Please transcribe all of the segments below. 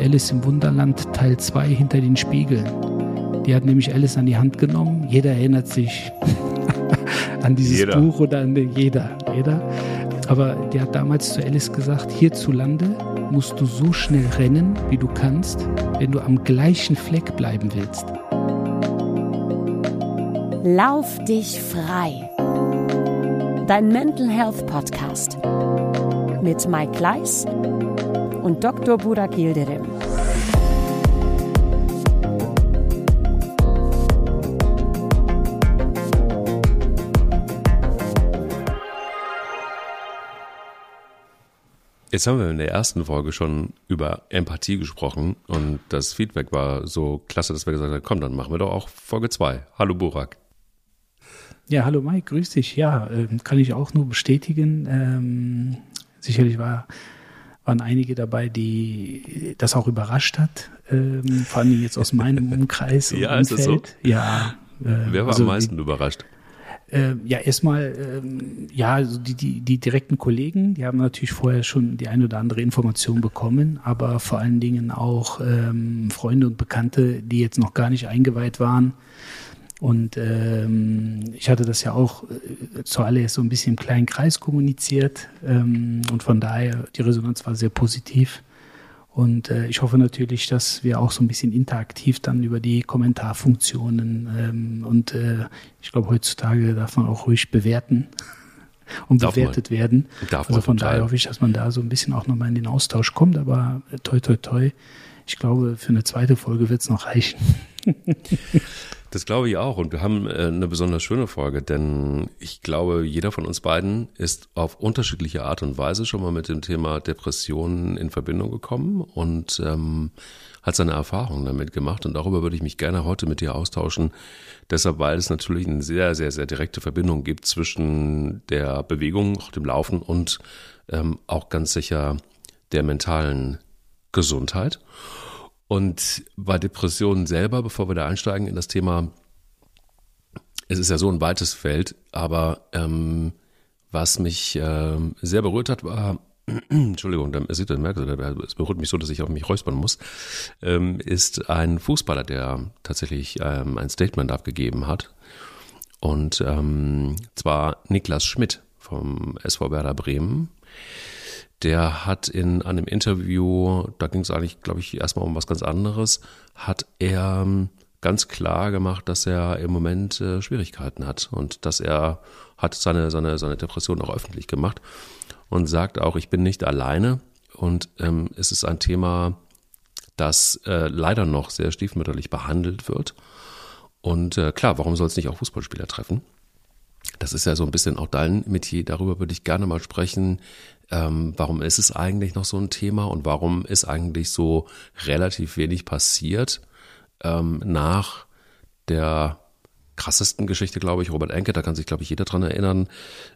Alice im Wunderland Teil 2 hinter den Spiegeln. Die hat nämlich Alice an die Hand genommen. Jeder erinnert sich an dieses jeder. Buch oder an den, jeder, jeder. Aber die hat damals zu Alice gesagt, hierzulande musst du so schnell rennen, wie du kannst, wenn du am gleichen Fleck bleiben willst. Lauf dich frei. Dein Mental Health Podcast mit Mike Kleiss und Dr. Burak Yildirim. Jetzt haben wir in der ersten Folge schon über Empathie gesprochen und das Feedback war so klasse, dass wir gesagt haben, komm, dann machen wir doch auch Folge 2. Hallo Burak. Ja, hallo Mike, grüß dich. Ja, äh, kann ich auch nur bestätigen. Ähm, sicherlich war, waren einige dabei, die das auch überrascht hat. Ähm, vor allem jetzt aus meinem Umkreis. ja, ist das so? Ja. Äh, Wer war also am meisten die, überrascht? Äh, ja, erstmal, ähm, ja, also die, die, die direkten Kollegen, die haben natürlich vorher schon die ein oder andere Information bekommen, aber vor allen Dingen auch ähm, Freunde und Bekannte, die jetzt noch gar nicht eingeweiht waren. Und ähm, ich hatte das ja auch äh, zuallererst so ein bisschen im kleinen Kreis kommuniziert ähm, und von daher die Resonanz war sehr positiv. Und äh, ich hoffe natürlich, dass wir auch so ein bisschen interaktiv dann über die Kommentarfunktionen ähm, und äh, ich glaube, heutzutage darf man auch ruhig bewerten und darf bewertet man. werden. Darf also von daher hoffe ich, dass man da so ein bisschen auch nochmal in den Austausch kommt. Aber äh, toi, toi, toi. Ich glaube, für eine zweite Folge wird es noch reichen. Das glaube ich auch. Und wir haben äh, eine besonders schöne Folge, denn ich glaube, jeder von uns beiden ist auf unterschiedliche Art und Weise schon mal mit dem Thema Depressionen in Verbindung gekommen und ähm, hat seine Erfahrungen damit gemacht. Und darüber würde ich mich gerne heute mit dir austauschen. Deshalb, weil es natürlich eine sehr, sehr, sehr direkte Verbindung gibt zwischen der Bewegung, dem Laufen und ähm, auch ganz sicher der mentalen Gesundheit. Und bei Depressionen selber, bevor wir da einsteigen in das Thema, es ist ja so ein weites Feld, aber ähm, was mich äh, sehr berührt hat, war, Entschuldigung, da sieht merkt es berührt mich so, dass ich auf mich räuspern muss, ähm, ist ein Fußballer, der tatsächlich ähm, ein Statement abgegeben hat. Und ähm, zwar Niklas Schmidt vom SV Werder Bremen der hat in einem Interview, da ging es eigentlich, glaube ich, erstmal um was ganz anderes, hat er ähm, ganz klar gemacht, dass er im Moment äh, Schwierigkeiten hat und dass er hat seine, seine, seine Depression auch öffentlich gemacht und sagt auch, ich bin nicht alleine und ähm, es ist ein Thema, das äh, leider noch sehr stiefmütterlich behandelt wird. Und äh, klar, warum soll es nicht auch Fußballspieler treffen? Das ist ja so ein bisschen auch dein Metier. Darüber würde ich gerne mal sprechen. Ähm, warum ist es eigentlich noch so ein Thema und warum ist eigentlich so relativ wenig passiert ähm, nach der krassesten Geschichte, glaube ich, Robert Enke, da kann sich, glaube ich, jeder dran erinnern.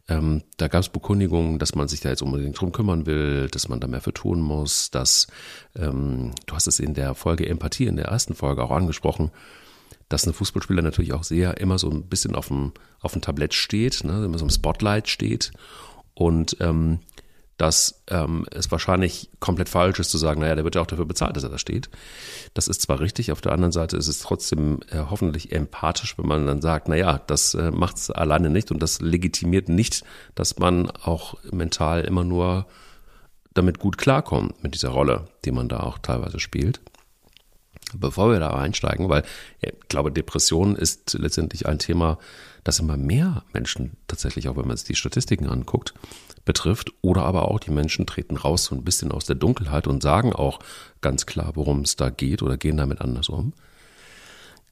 Ähm, da gab es Bekundigungen, dass man sich da jetzt unbedingt drum kümmern will, dass man da mehr für tun muss, dass, ähm, du hast es in der Folge Empathie, in der ersten Folge auch angesprochen, dass ein Fußballspieler natürlich auch sehr immer so ein bisschen auf dem, auf dem Tablett steht, ne, immer so im Spotlight steht und ähm, dass ähm, es wahrscheinlich komplett falsch ist zu sagen, naja, der wird ja auch dafür bezahlt, dass er da steht. Das ist zwar richtig, auf der anderen Seite ist es trotzdem äh, hoffentlich empathisch, wenn man dann sagt, naja, das äh, macht es alleine nicht und das legitimiert nicht, dass man auch mental immer nur damit gut klarkommt mit dieser Rolle, die man da auch teilweise spielt. Bevor wir da einsteigen, weil ich glaube, Depression ist letztendlich ein Thema, das immer mehr Menschen tatsächlich, auch wenn man sich die Statistiken anguckt, betrifft. Oder aber auch die Menschen treten raus so ein bisschen aus der Dunkelheit und sagen auch ganz klar, worum es da geht oder gehen damit anders um.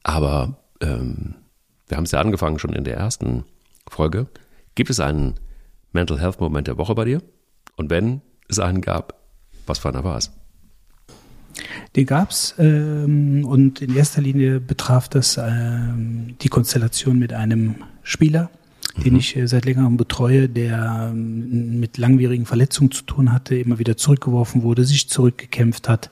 Aber ähm, wir haben es ja angefangen schon in der ersten Folge. Gibt es einen Mental Health Moment der Woche bei dir? Und wenn es einen gab, was für einer war es? Den gab's ähm, und in erster Linie betraf das ähm, die Konstellation mit einem Spieler, den mhm. ich äh, seit längerem betreue, der ähm, mit langwierigen Verletzungen zu tun hatte, immer wieder zurückgeworfen wurde, sich zurückgekämpft hat,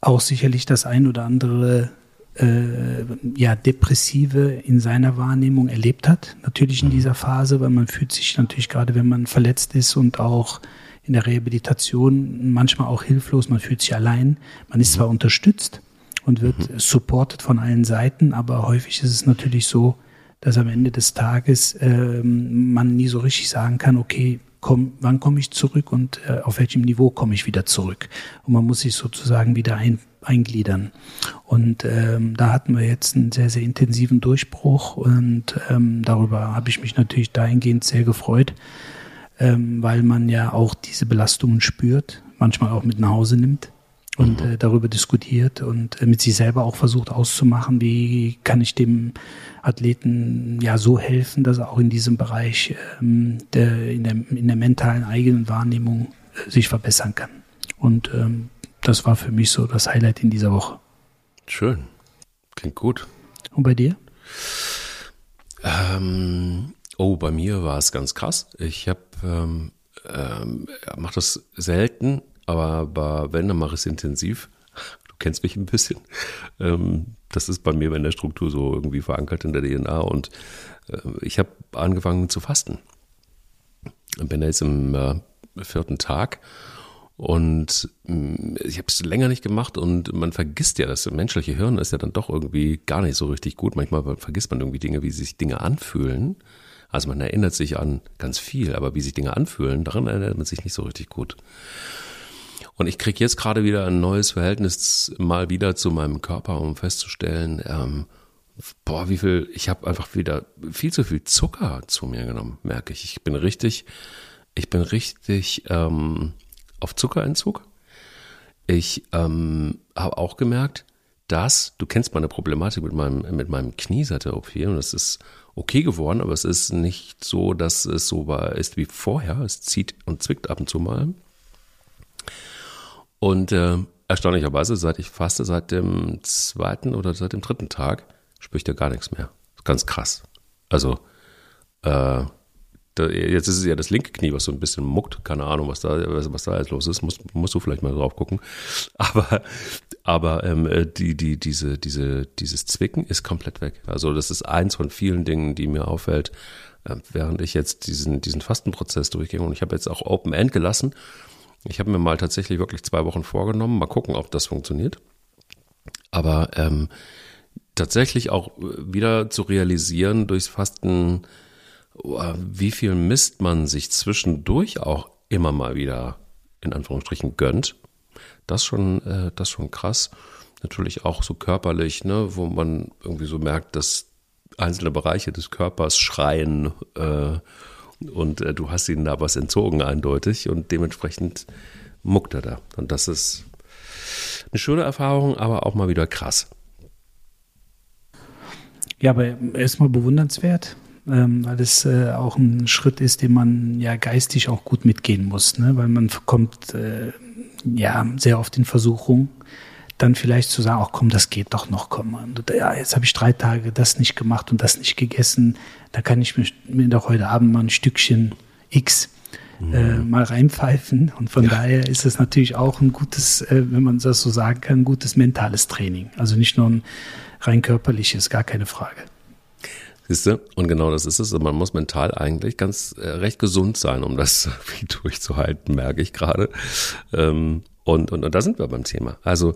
auch sicherlich das ein oder andere äh, ja, Depressive in seiner Wahrnehmung erlebt hat. Natürlich in mhm. dieser Phase, weil man fühlt sich natürlich gerade, wenn man verletzt ist und auch in der Rehabilitation manchmal auch hilflos, man fühlt sich allein, man ist zwar unterstützt und wird mhm. supported von allen Seiten, aber häufig ist es natürlich so, dass am Ende des Tages ähm, man nie so richtig sagen kann, okay, komm, wann komme ich zurück und äh, auf welchem Niveau komme ich wieder zurück. Und man muss sich sozusagen wieder ein, eingliedern. Und ähm, da hatten wir jetzt einen sehr, sehr intensiven Durchbruch und ähm, darüber habe ich mich natürlich dahingehend sehr gefreut, ähm, weil man ja auch diese Belastungen spürt, manchmal auch mit nach Hause nimmt und mhm. äh, darüber diskutiert und äh, mit sich selber auch versucht auszumachen, wie kann ich dem Athleten ja so helfen, dass er auch in diesem Bereich ähm, der, in, der, in der mentalen eigenen Wahrnehmung äh, sich verbessern kann. Und ähm, das war für mich so das Highlight in dieser Woche. Schön. Klingt gut. Und bei dir? Ähm, oh, bei mir war es ganz krass. Ich habe ähm, ähm, mache das selten, aber, wenn, dann mache ich es intensiv. Du kennst mich ein bisschen. Ähm, das ist bei mir in der Struktur so irgendwie verankert in der DNA und äh, ich habe angefangen zu fasten. Bin jetzt im äh, vierten Tag und mm, ich habe es länger nicht gemacht und man vergisst ja, das menschliche Hirn ist ja dann doch irgendwie gar nicht so richtig gut. Manchmal vergisst man irgendwie Dinge, wie sich Dinge anfühlen. Also man erinnert sich an ganz viel, aber wie sich Dinge anfühlen, daran erinnert man sich nicht so richtig gut. Und ich kriege jetzt gerade wieder ein neues Verhältnis mal wieder zu meinem Körper, um festzustellen, ähm, boah, wie viel, ich habe einfach wieder viel zu viel Zucker zu mir genommen, merke ich. Ich bin richtig, ich bin richtig ähm, auf Zuckerentzug. Ich ähm, habe auch gemerkt, dass, du kennst meine Problematik mit meinem, mit meinem Knie seit der OP und es ist okay geworden, aber es ist nicht so, dass es so war, ist wie vorher. Es zieht und zwickt ab und zu mal. Und äh, erstaunlicherweise, seit ich faste, seit dem zweiten oder seit dem dritten Tag, spüre ich da gar nichts mehr. Ganz krass. Also, äh, da, jetzt ist es ja das linke Knie, was so ein bisschen muckt. Keine Ahnung, was da, was da jetzt los ist. Muss, musst du vielleicht mal drauf gucken. Aber, aber ähm, äh, die, die, diese, diese, dieses Zwicken ist komplett weg. Also, das ist eins von vielen Dingen, die mir auffällt, äh, während ich jetzt diesen, diesen Fastenprozess durchgehe. Und ich habe jetzt auch Open End gelassen ich habe mir mal tatsächlich wirklich zwei Wochen vorgenommen, mal gucken, ob das funktioniert. Aber ähm, tatsächlich auch wieder zu realisieren durchs Fasten, oh, wie viel Mist man sich zwischendurch auch immer mal wieder in Anführungsstrichen gönnt. Das schon, äh, das schon krass. Natürlich auch so körperlich, ne, wo man irgendwie so merkt, dass einzelne Bereiche des Körpers schreien äh, und äh, du hast ihnen da was entzogen, eindeutig. Und dementsprechend muckt er da. Und das ist eine schöne Erfahrung, aber auch mal wieder krass. Ja, aber erstmal bewundernswert, ähm, weil es äh, auch ein Schritt ist, den man ja geistig auch gut mitgehen muss, ne? weil man kommt äh, ja sehr oft in Versuchung, dann vielleicht zu sagen, ach komm, das geht doch noch, komm. Und, ja, jetzt habe ich drei Tage das nicht gemacht und das nicht gegessen. Da kann ich mir, mir doch heute Abend mal ein Stückchen X mhm. äh, mal reinpfeifen. Und von ja. daher ist es natürlich auch ein gutes, äh, wenn man das so sagen kann, ein gutes mentales Training. Also nicht nur ein rein körperliches, gar keine Frage. Siehst du? Und genau das ist es. Man muss mental eigentlich ganz äh, recht gesund sein, um das durchzuhalten, merke ich gerade. Ähm, und, und, und da sind wir beim Thema. Also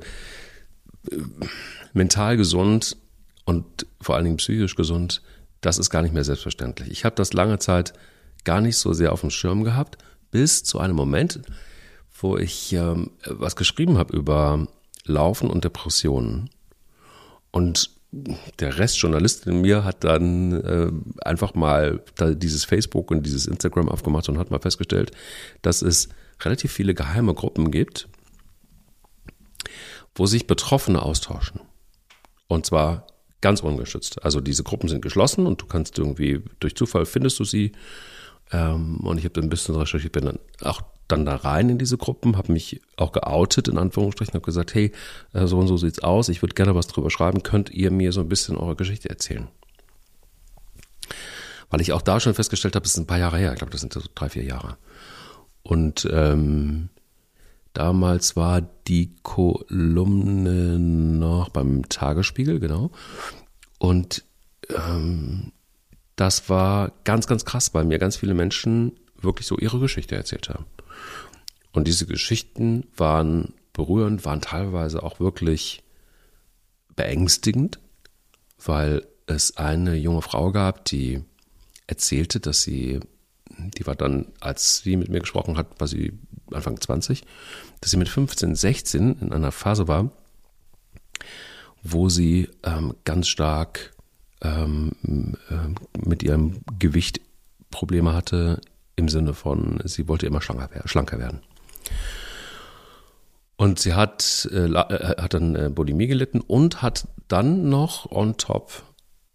mental gesund und vor allen Dingen psychisch gesund, das ist gar nicht mehr selbstverständlich. Ich habe das lange Zeit gar nicht so sehr auf dem Schirm gehabt, bis zu einem Moment, wo ich ähm, was geschrieben habe über Laufen und Depressionen. Und der Restjournalist in mir hat dann äh, einfach mal dieses Facebook und dieses Instagram aufgemacht und hat mal festgestellt, dass es relativ viele geheime Gruppen gibt, wo sich Betroffene austauschen. Und zwar ganz ungeschützt. Also diese Gruppen sind geschlossen und du kannst irgendwie, durch Zufall findest du sie. Ähm, und ich habe ein bisschen recherchiert, bin dann auch dann da rein in diese Gruppen, habe mich auch geoutet, in Anführungsstrichen, habe gesagt, hey, äh, so und so sieht's aus, ich würde gerne was drüber schreiben, könnt ihr mir so ein bisschen eure Geschichte erzählen? Weil ich auch da schon festgestellt habe, es ist ein paar Jahre her, ich glaube, das sind so drei, vier Jahre. Und ähm, Damals war die Kolumne noch beim Tagesspiegel, genau. Und ähm, das war ganz, ganz krass, weil mir ganz viele Menschen wirklich so ihre Geschichte erzählt haben. Und diese Geschichten waren berührend, waren teilweise auch wirklich beängstigend, weil es eine junge Frau gab, die erzählte, dass sie, die war dann, als sie mit mir gesprochen hat, war sie Anfang 20, dass sie mit 15, 16 in einer Phase war, wo sie ähm, ganz stark ähm, äh, mit ihrem Gewicht Probleme hatte, im Sinne von, sie wollte immer schlanker, werden. Und sie hat, äh, äh, hat dann äh, Bulimie gelitten und hat dann noch on top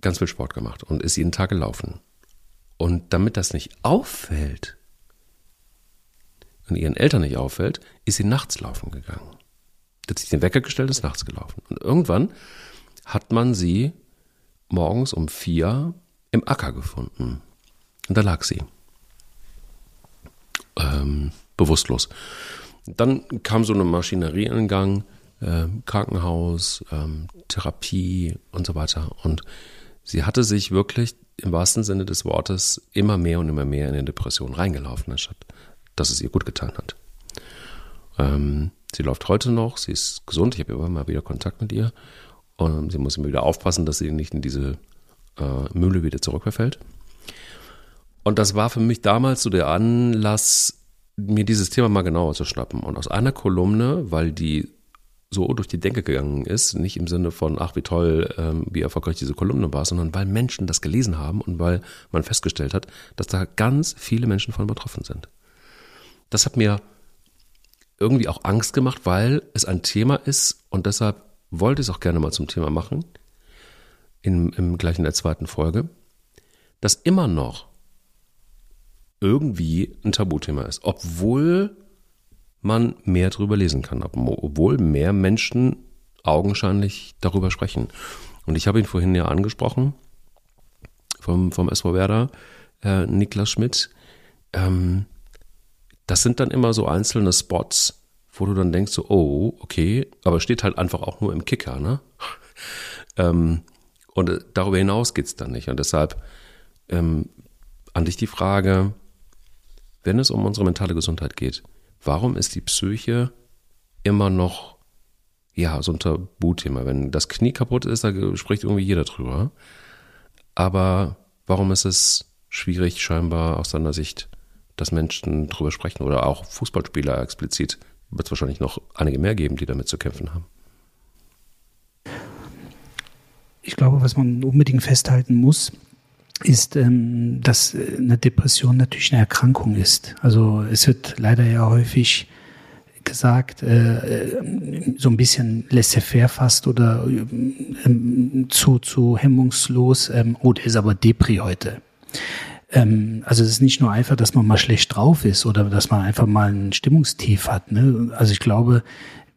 ganz viel Sport gemacht und ist jeden Tag gelaufen. Und damit das nicht auffällt und ihren Eltern nicht auffällt, ist sie nachts laufen gegangen. Hat sich den Wecker gestellt, ist nachts gelaufen. Und irgendwann hat man sie morgens um vier im Acker gefunden. Und da lag sie. Ähm, bewusstlos. Dann kam so eine Maschinerie in Gang, äh, Krankenhaus, ähm, Therapie und so weiter. Und sie hatte sich wirklich im wahrsten Sinne des Wortes immer mehr und immer mehr in eine Depression reingelaufen, anstatt dass es ihr gut getan hat. Ähm, sie läuft heute noch, sie ist gesund, ich habe immer mal wieder Kontakt mit ihr. Und sie muss immer wieder aufpassen, dass sie nicht in diese äh, Mühle wieder zurückverfällt. Und das war für mich damals so der Anlass, mir dieses Thema mal genauer zu schnappen. Und aus einer Kolumne, weil die so durch die Denke gegangen ist, nicht im Sinne von, ach wie toll, ähm, wie erfolgreich diese Kolumne war, sondern weil Menschen das gelesen haben und weil man festgestellt hat, dass da ganz viele Menschen von betroffen sind. Das hat mir irgendwie auch Angst gemacht, weil es ein Thema ist und deshalb wollte ich es auch gerne mal zum Thema machen, in, im gleichen der zweiten Folge, dass immer noch irgendwie ein Tabuthema ist, obwohl man mehr darüber lesen kann, obwohl mehr Menschen augenscheinlich darüber sprechen. Und ich habe ihn vorhin ja angesprochen, vom, vom SV Werder, äh, Niklas Schmidt. Ähm, das sind dann immer so einzelne Spots, wo du dann denkst, so, oh, okay, aber steht halt einfach auch nur im Kicker, ne? ähm, und äh, darüber hinaus geht es dann nicht. Und deshalb ähm, an dich die Frage, wenn es um unsere mentale Gesundheit geht, warum ist die Psyche immer noch ja, so ein Tabuthema? Wenn das Knie kaputt ist, da spricht irgendwie jeder drüber. Aber warum ist es schwierig, scheinbar aus deiner Sicht, dass Menschen drüber sprechen oder auch Fußballspieler explizit? Wird es wahrscheinlich noch einige mehr geben, die damit zu kämpfen haben. Ich glaube, was man unbedingt festhalten muss, ist, ähm, dass eine Depression natürlich eine Erkrankung ist. Also es wird leider ja häufig gesagt, äh, äh so ein bisschen laissez-faire fast oder äh, zu, zu hemmungslos, ähm, oh, der ist aber Depri heute. Ähm, also es ist nicht nur einfach, dass man mal schlecht drauf ist oder dass man einfach mal ein Stimmungstief hat. Ne? Also ich glaube,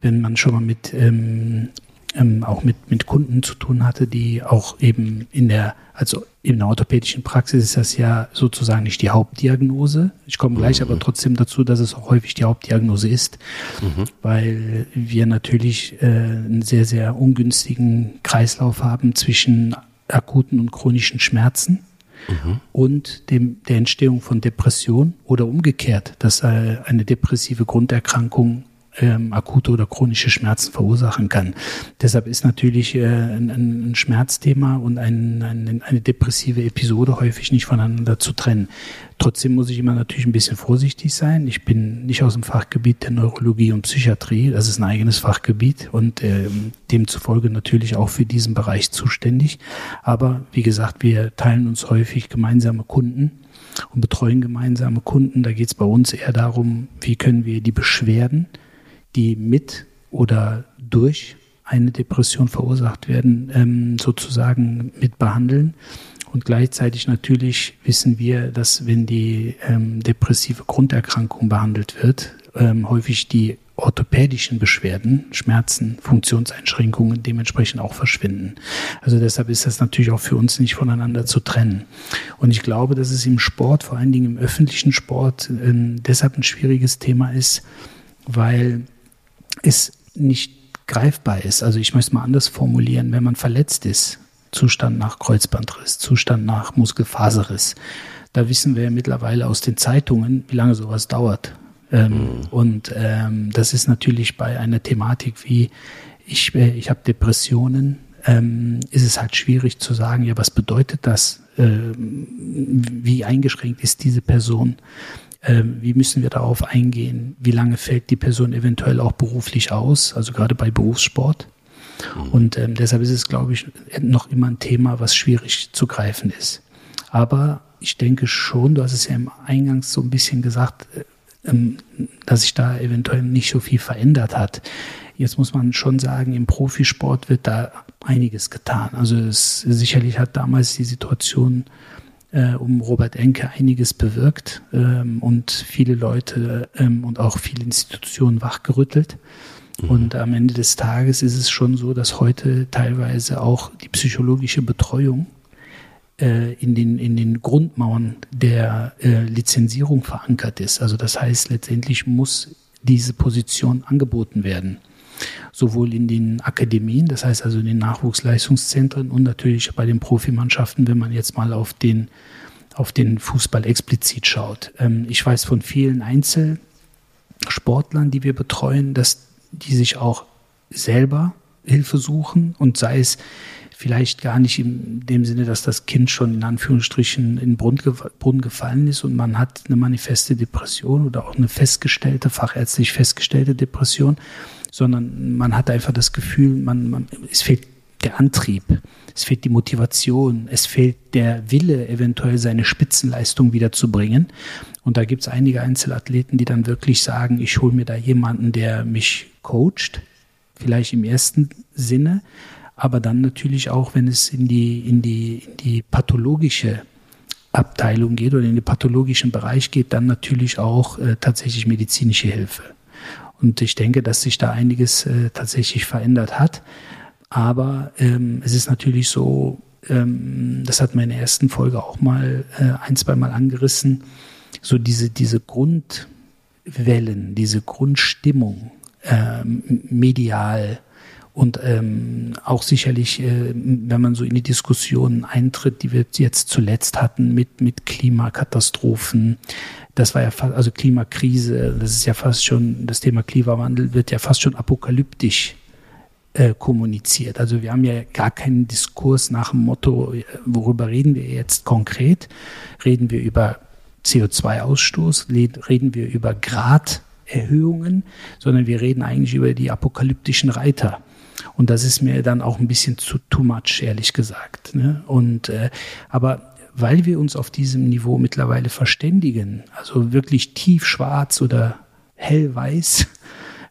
wenn man schon mal mit ähm, ähm, auch mit, mit Kunden zu tun hatte, die auch eben in der, also in der orthopädischen Praxis ist das ja sozusagen nicht die Hauptdiagnose. Ich komme gleich mhm. aber trotzdem dazu, dass es auch häufig die Hauptdiagnose ist, mhm. weil wir natürlich äh, einen sehr, sehr ungünstigen Kreislauf haben zwischen akuten und chronischen Schmerzen. Mhm. und dem, der Entstehung von Depression oder umgekehrt, dass äh, eine depressive Grunderkrankung ähm, akute oder chronische Schmerzen verursachen kann. Deshalb ist natürlich äh, ein, ein, Schmerzthema und ein, ein, eine depressive Episode häufig nicht voneinander zu trennen. Trotzdem muss ich immer natürlich ein bisschen vorsichtig sein. Ich bin nicht aus dem Fachgebiet der Neurologie und Psychiatrie. Das ist ein eigenes Fachgebiet und äh, demzufolge natürlich auch für diesen Bereich zuständig. Aber wie gesagt, wir teilen uns häufig gemeinsame Kunden und betreuen gemeinsame Kunden. Da geht es bei uns eher darum, wie können wir die Beschwerden die mit oder durch eine Depression verursacht werden, ähm, sozusagen mit behandeln. Und gleichzeitig natürlich wissen wir, dass wenn die ähm, depressive Grunderkrankung behandelt wird, ähm, häufig die orthopädischen Beschwerden, Schmerzen, Funktionseinschränkungen dementsprechend auch verschwinden. Also deshalb ist das natürlich auch für uns nicht voneinander zu trennen. Und ich glaube, dass es im Sport, vor allen Dingen im öffentlichen Sport, deshalb ein schwieriges Thema ist, weil es nicht greifbar ist. Also ich möchte es mal anders formulieren, wenn man verletzt ist, Zustand nach Kreuzbandriss, Zustand nach Muskelfaserriss, da wissen wir ja mittlerweile aus den Zeitungen, wie lange sowas dauert. Ähm, mhm. Und ähm, das ist natürlich bei einer Thematik wie ich, äh, ich habe Depressionen, ähm, ist es halt schwierig zu sagen, ja, was bedeutet das? Ähm, wie eingeschränkt ist diese Person? Ähm, wie müssen wir darauf eingehen? Wie lange fällt die Person eventuell auch beruflich aus? Also gerade bei Berufssport. Mhm. Und ähm, deshalb ist es, glaube ich, noch immer ein Thema, was schwierig zu greifen ist. Aber ich denke schon, du hast es ja im Eingangs so ein bisschen gesagt, äh, ähm, dass sich da eventuell nicht so viel verändert hat. Jetzt muss man schon sagen, im Profisport wird da einiges getan. Also es, sicherlich hat damals die Situation äh, um Robert Enke einiges bewirkt ähm, und viele Leute ähm, und auch viele Institutionen wachgerüttelt. Mhm. Und am Ende des Tages ist es schon so, dass heute teilweise auch die psychologische Betreuung äh, in, den, in den Grundmauern der äh, Lizenzierung verankert ist. Also das heißt, letztendlich muss diese Position angeboten werden sowohl in den Akademien, das heißt also in den Nachwuchsleistungszentren und natürlich bei den Profimannschaften, wenn man jetzt mal auf den, auf den Fußball explizit schaut. Ähm, ich weiß von vielen Einzelsportlern, die wir betreuen, dass die sich auch selber Hilfe suchen und sei es vielleicht gar nicht in dem Sinne, dass das Kind schon in Anführungsstrichen in den Brunnen gefallen ist und man hat eine manifeste Depression oder auch eine festgestellte, fachärztlich festgestellte Depression, sondern man hat einfach das Gefühl, man, man, es fehlt der Antrieb, es fehlt die Motivation, es fehlt der Wille, eventuell seine Spitzenleistung wieder zu bringen. Und da gibt es einige Einzelathleten, die dann wirklich sagen, ich hole mir da jemanden, der mich coacht, vielleicht im ersten Sinne, aber dann natürlich auch, wenn es in die, in die, in die pathologische Abteilung geht oder in den pathologischen Bereich geht, dann natürlich auch äh, tatsächlich medizinische Hilfe. Und ich denke, dass sich da einiges äh, tatsächlich verändert hat. Aber ähm, es ist natürlich so, ähm, das hat meine ersten Folge auch mal äh, ein, zwei Mal angerissen, so diese, diese Grundwellen, diese Grundstimmung ähm, medial und ähm, auch sicherlich, äh, wenn man so in die Diskussion eintritt, die wir jetzt zuletzt hatten mit, mit Klimakatastrophen, das war ja fast, also Klimakrise, das ist ja fast schon, das Thema Klimawandel wird ja fast schon apokalyptisch äh, kommuniziert. Also wir haben ja gar keinen Diskurs nach dem Motto, worüber reden wir jetzt konkret? Reden wir über CO2-Ausstoß? Reden wir über Graderhöhungen? Sondern wir reden eigentlich über die apokalyptischen Reiter. Und das ist mir dann auch ein bisschen zu too much, ehrlich gesagt. Ne? Und äh, aber weil wir uns auf diesem Niveau mittlerweile verständigen, also wirklich tiefschwarz oder hellweiß,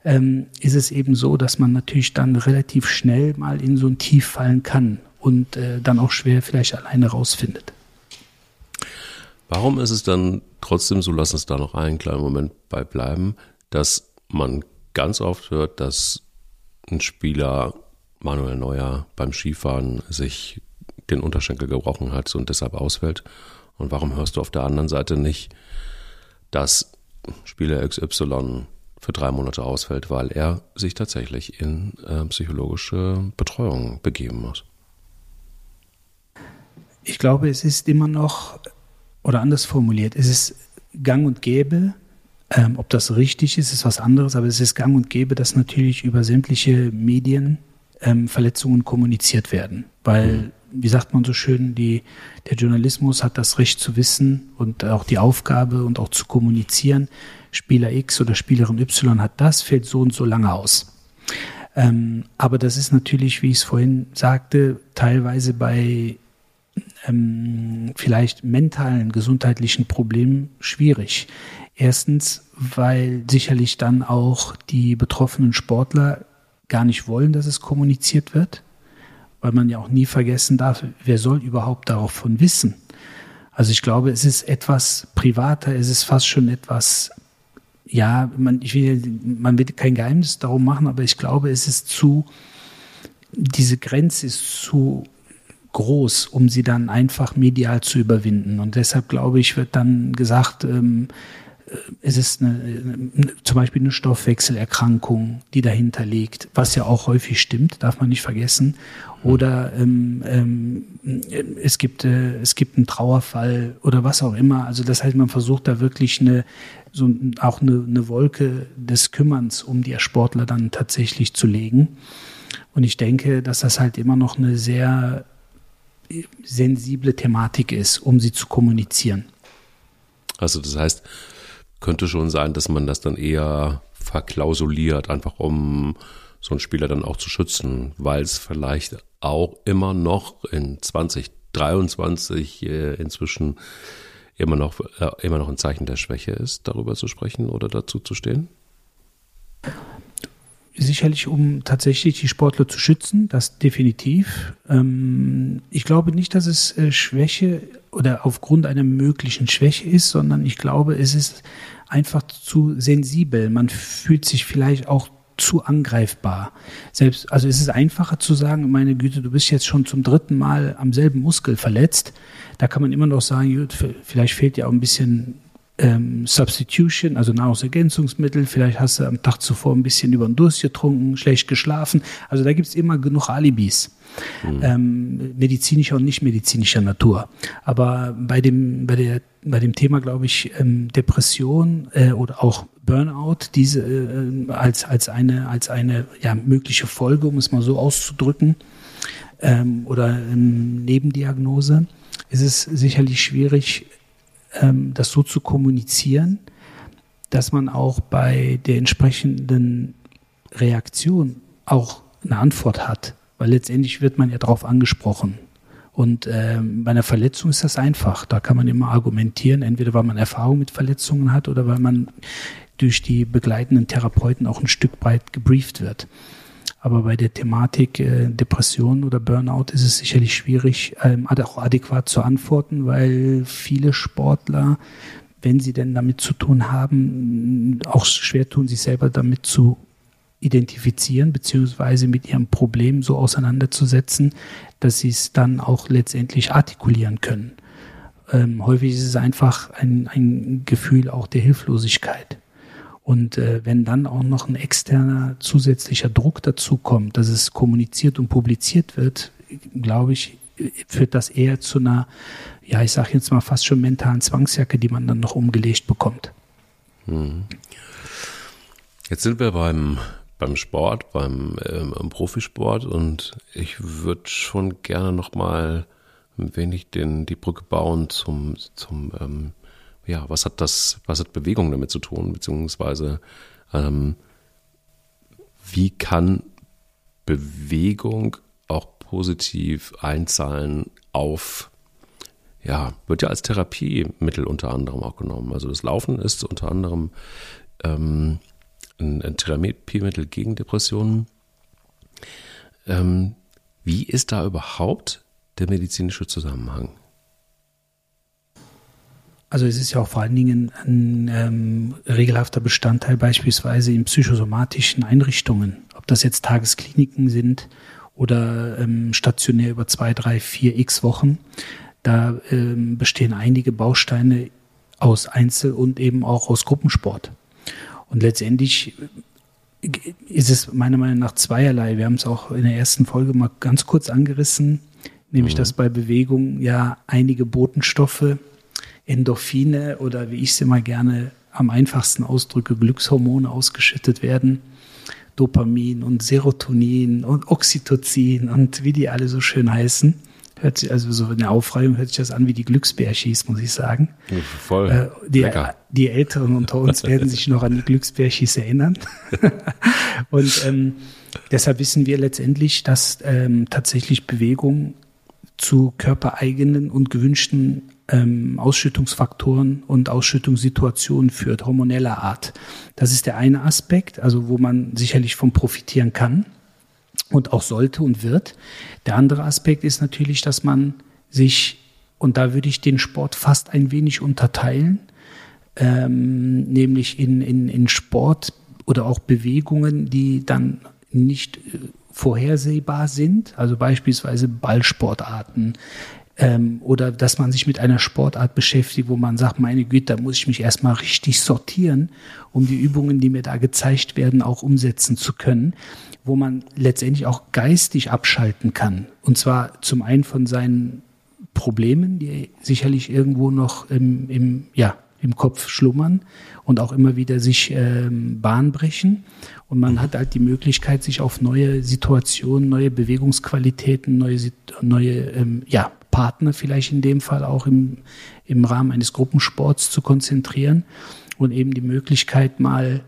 ähm, ist es eben so, dass man natürlich dann relativ schnell mal in so ein Tief fallen kann und äh, dann auch schwer vielleicht alleine rausfindet. Warum ist es dann trotzdem so, lass uns da noch einen kleinen Moment bei bleiben, dass man ganz oft hört, dass ein Spieler Manuel Neuer beim Skifahren sich den Unterschenkel gebrochen hat und deshalb ausfällt? Und warum hörst du auf der anderen Seite nicht, dass Spieler XY für drei Monate ausfällt, weil er sich tatsächlich in äh, psychologische Betreuung begeben muss? Ich glaube, es ist immer noch, oder anders formuliert, es ist gang und gäbe, ähm, ob das richtig ist, ist was anderes, aber es ist gang und gäbe, dass natürlich über sämtliche Medien ähm, Verletzungen kommuniziert werden, weil mhm wie sagt man so schön, die, der Journalismus hat das Recht zu wissen und auch die Aufgabe und auch zu kommunizieren. Spieler X oder Spielerin Y hat das, fällt so und so lange aus. Ähm, aber das ist natürlich, wie ich es vorhin sagte, teilweise bei ähm, vielleicht mentalen, gesundheitlichen Problemen schwierig. Erstens, weil sicherlich dann auch die betroffenen Sportler gar nicht wollen, dass es kommuniziert wird weil man ja auch nie vergessen darf, wer soll überhaupt davon wissen? Also ich glaube, es ist etwas privater, es ist fast schon etwas, ja, man, ich will, man will kein Geheimnis darum machen, aber ich glaube, es ist zu, diese Grenze ist zu groß, um sie dann einfach medial zu überwinden. Und deshalb glaube ich, wird dann gesagt, ähm, es ist eine, eine, zum Beispiel eine Stoffwechselerkrankung, die dahinter liegt, was ja auch häufig stimmt, darf man nicht vergessen. Oder ähm, ähm, es gibt äh, es gibt einen Trauerfall oder was auch immer. Also das heißt, man versucht da wirklich eine so auch eine, eine Wolke des Kümmerns um die Sportler dann tatsächlich zu legen. Und ich denke, dass das halt immer noch eine sehr sensible Thematik ist, um sie zu kommunizieren. Also das heißt, könnte schon sein, dass man das dann eher verklausuliert, einfach um so einen Spieler dann auch zu schützen, weil es vielleicht auch immer noch in 2023 äh, inzwischen immer noch, äh, immer noch ein Zeichen der Schwäche ist, darüber zu sprechen oder dazu zu stehen? Sicherlich, um tatsächlich die Sportler zu schützen, das definitiv. Ähm, ich glaube nicht, dass es äh, Schwäche oder aufgrund einer möglichen Schwäche ist, sondern ich glaube, es ist einfach zu sensibel. Man fühlt sich vielleicht auch zu angreifbar. Selbst, also es ist einfacher zu sagen, meine Güte, du bist jetzt schon zum dritten Mal am selben Muskel verletzt. Da kann man immer noch sagen, vielleicht fehlt dir auch ein bisschen ähm, Substitution, also Nahrungsergänzungsmittel. Vielleicht hast du am Tag zuvor ein bisschen über den Durst getrunken, schlecht geschlafen. Also da gibt es immer genug Alibis. Mhm. Ähm, medizinischer und nicht medizinischer Natur. Aber bei dem, bei der, bei dem Thema, glaube ich, ähm, Depression äh, oder auch Burnout, diese äh, als, als eine, als eine ja, mögliche Folge, um es mal so auszudrücken, ähm, oder ähm, Nebendiagnose, ist es sicherlich schwierig, ähm, das so zu kommunizieren, dass man auch bei der entsprechenden Reaktion auch eine Antwort hat. Weil letztendlich wird man ja darauf angesprochen. Und ähm, bei einer Verletzung ist das einfach. Da kann man immer argumentieren, entweder weil man Erfahrung mit Verletzungen hat oder weil man durch die begleitenden Therapeuten auch ein Stück weit gebrieft wird. Aber bei der Thematik äh, Depression oder Burnout ist es sicherlich schwierig, ähm, auch adäquat zu antworten, weil viele Sportler, wenn sie denn damit zu tun haben, auch schwer tun, sich selber damit zu identifizieren, beziehungsweise mit ihrem Problem so auseinanderzusetzen, dass sie es dann auch letztendlich artikulieren können. Ähm, häufig ist es einfach ein, ein Gefühl auch der Hilflosigkeit. Und äh, wenn dann auch noch ein externer zusätzlicher Druck dazu kommt, dass es kommuniziert und publiziert wird, glaube ich, führt das eher zu einer, ja, ich sage jetzt mal fast schon mentalen Zwangsjacke, die man dann noch umgelegt bekommt. Hm. Jetzt sind wir beim, beim Sport, beim ähm, Profisport und ich würde schon gerne noch mal ein wenig den, die Brücke bauen zum, zum ähm, ja, was hat das, was hat Bewegung damit zu tun, beziehungsweise ähm, wie kann Bewegung auch positiv einzahlen auf, ja, wird ja als Therapiemittel unter anderem auch genommen. Also das Laufen ist unter anderem ähm, ein, ein Therapiemittel gegen Depressionen. Ähm, wie ist da überhaupt der medizinische Zusammenhang? Also es ist ja auch vor allen Dingen ein ähm, regelhafter Bestandteil beispielsweise in psychosomatischen Einrichtungen, ob das jetzt Tageskliniken sind oder ähm, stationär über zwei, drei, vier x Wochen. Da ähm, bestehen einige Bausteine aus Einzel- und eben auch aus Gruppensport. Und letztendlich äh, ist es meiner Meinung nach zweierlei. Wir haben es auch in der ersten Folge mal ganz kurz angerissen, nämlich mhm. dass bei Bewegung ja einige Botenstoffe Endorphine oder wie ich es immer gerne am einfachsten ausdrücke, Glückshormone ausgeschüttet werden. Dopamin und Serotonin und Oxytocin und wie die alle so schön heißen. Hört sich also so in der Aufreihung hört sich das an wie die Glücksbärchis, muss ich sagen. Voll. Äh, die, die, Älteren unter uns werden sich noch an die Glücksbärchis erinnern. und ähm, deshalb wissen wir letztendlich, dass ähm, tatsächlich Bewegung zu körpereigenen und gewünschten ähm, Ausschüttungsfaktoren und Ausschüttungssituationen führt, hormoneller Art. Das ist der eine Aspekt, also wo man sicherlich von profitieren kann und auch sollte und wird. Der andere Aspekt ist natürlich, dass man sich, und da würde ich den Sport fast ein wenig unterteilen, ähm, nämlich in, in, in Sport oder auch Bewegungen, die dann nicht äh, vorhersehbar sind, also beispielsweise Ballsportarten, ähm, oder dass man sich mit einer Sportart beschäftigt, wo man sagt, meine Güte, da muss ich mich erstmal richtig sortieren, um die Übungen, die mir da gezeigt werden, auch umsetzen zu können, wo man letztendlich auch geistig abschalten kann. Und zwar zum einen von seinen Problemen, die sicherlich irgendwo noch im, im, ja, im Kopf schlummern und auch immer wieder sich ähm, Bahn brechen. Und man hat halt die Möglichkeit, sich auf neue Situationen, neue Bewegungsqualitäten, neue, neue ähm, ja, Partner vielleicht in dem Fall auch im, im Rahmen eines Gruppensports zu konzentrieren und eben die Möglichkeit mal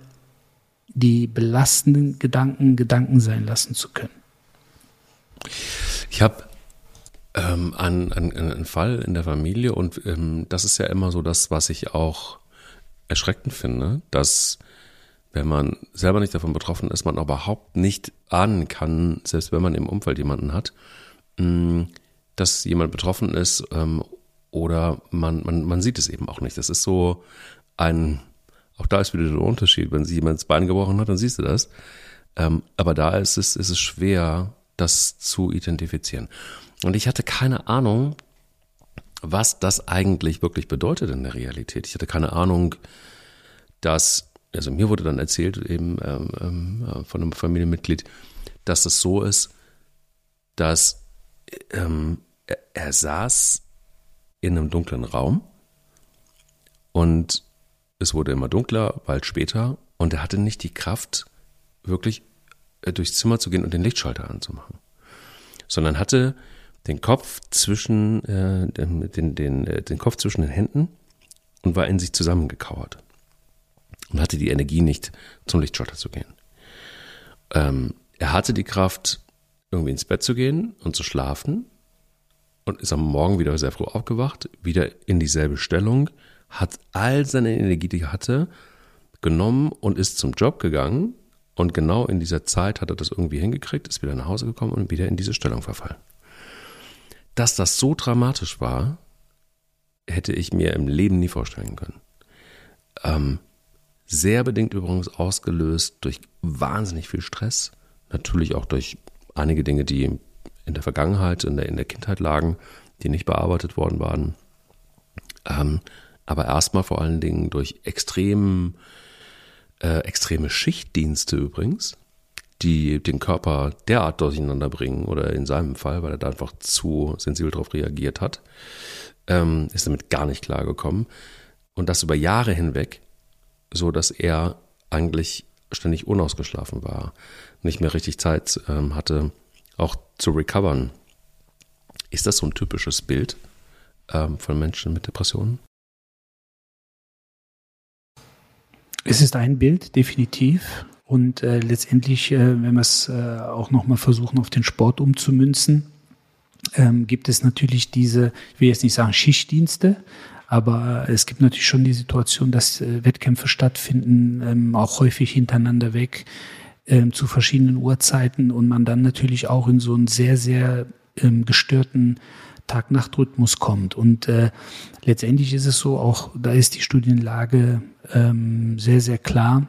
die belastenden Gedanken Gedanken sein lassen zu können. Ich habe ähm, einen, einen, einen Fall in der Familie und ähm, das ist ja immer so das, was ich auch erschreckend finde, dass wenn man selber nicht davon betroffen ist, man überhaupt nicht ahnen kann, selbst wenn man im Umfeld jemanden hat, mh, dass jemand betroffen ist ähm, oder man, man, man sieht es eben auch nicht. Das ist so ein, auch da ist wieder der Unterschied. Wenn sich jemand das Bein gebrochen hat, dann siehst du das. Ähm, aber da ist es, ist es schwer, das zu identifizieren. Und ich hatte keine Ahnung, was das eigentlich wirklich bedeutet in der Realität. Ich hatte keine Ahnung, dass, also mir wurde dann erzählt, eben ähm, ähm, von einem Familienmitglied, dass es so ist, dass ähm, er, er saß in einem dunklen Raum und es wurde immer dunkler, bald später, und er hatte nicht die Kraft, wirklich äh, durchs Zimmer zu gehen und den Lichtschalter anzumachen, sondern hatte den Kopf zwischen äh, den, den, äh, den Kopf zwischen den Händen und war in sich zusammengekauert und hatte die Energie nicht zum Lichtschalter zu gehen. Ähm, er hatte die Kraft, irgendwie ins Bett zu gehen und zu schlafen und ist am Morgen wieder sehr früh aufgewacht, wieder in dieselbe Stellung, hat all seine Energie, die er hatte, genommen und ist zum Job gegangen. Und genau in dieser Zeit hat er das irgendwie hingekriegt, ist wieder nach Hause gekommen und wieder in diese Stellung verfallen. Dass das so dramatisch war, hätte ich mir im Leben nie vorstellen können. Ähm, sehr bedingt übrigens ausgelöst durch wahnsinnig viel Stress, natürlich auch durch einige Dinge, die in der Vergangenheit, in der, in der Kindheit lagen, die nicht bearbeitet worden waren. Ähm, aber erstmal vor allen Dingen durch extrem, äh, extreme Schichtdienste übrigens, die den Körper derart durcheinander bringen oder in seinem Fall, weil er da einfach zu sensibel darauf reagiert hat, ähm, ist damit gar nicht klargekommen. Und das über Jahre hinweg, so dass er eigentlich ständig unausgeschlafen war, nicht mehr richtig Zeit ähm, hatte, auch zu recovern. Ist das so ein typisches Bild ähm, von Menschen mit Depressionen? Es ist ein Bild, definitiv. Und äh, letztendlich, äh, wenn wir es äh, auch nochmal versuchen, auf den Sport umzumünzen, ähm, gibt es natürlich diese, ich will jetzt nicht sagen Schichtdienste, aber es gibt natürlich schon die Situation, dass äh, Wettkämpfe stattfinden, ähm, auch häufig hintereinander weg ähm, zu verschiedenen Uhrzeiten und man dann natürlich auch in so einen sehr, sehr ähm, gestörten Tag-Nacht-Rhythmus kommt. Und äh, letztendlich ist es so, auch da ist die Studienlage ähm, sehr, sehr klar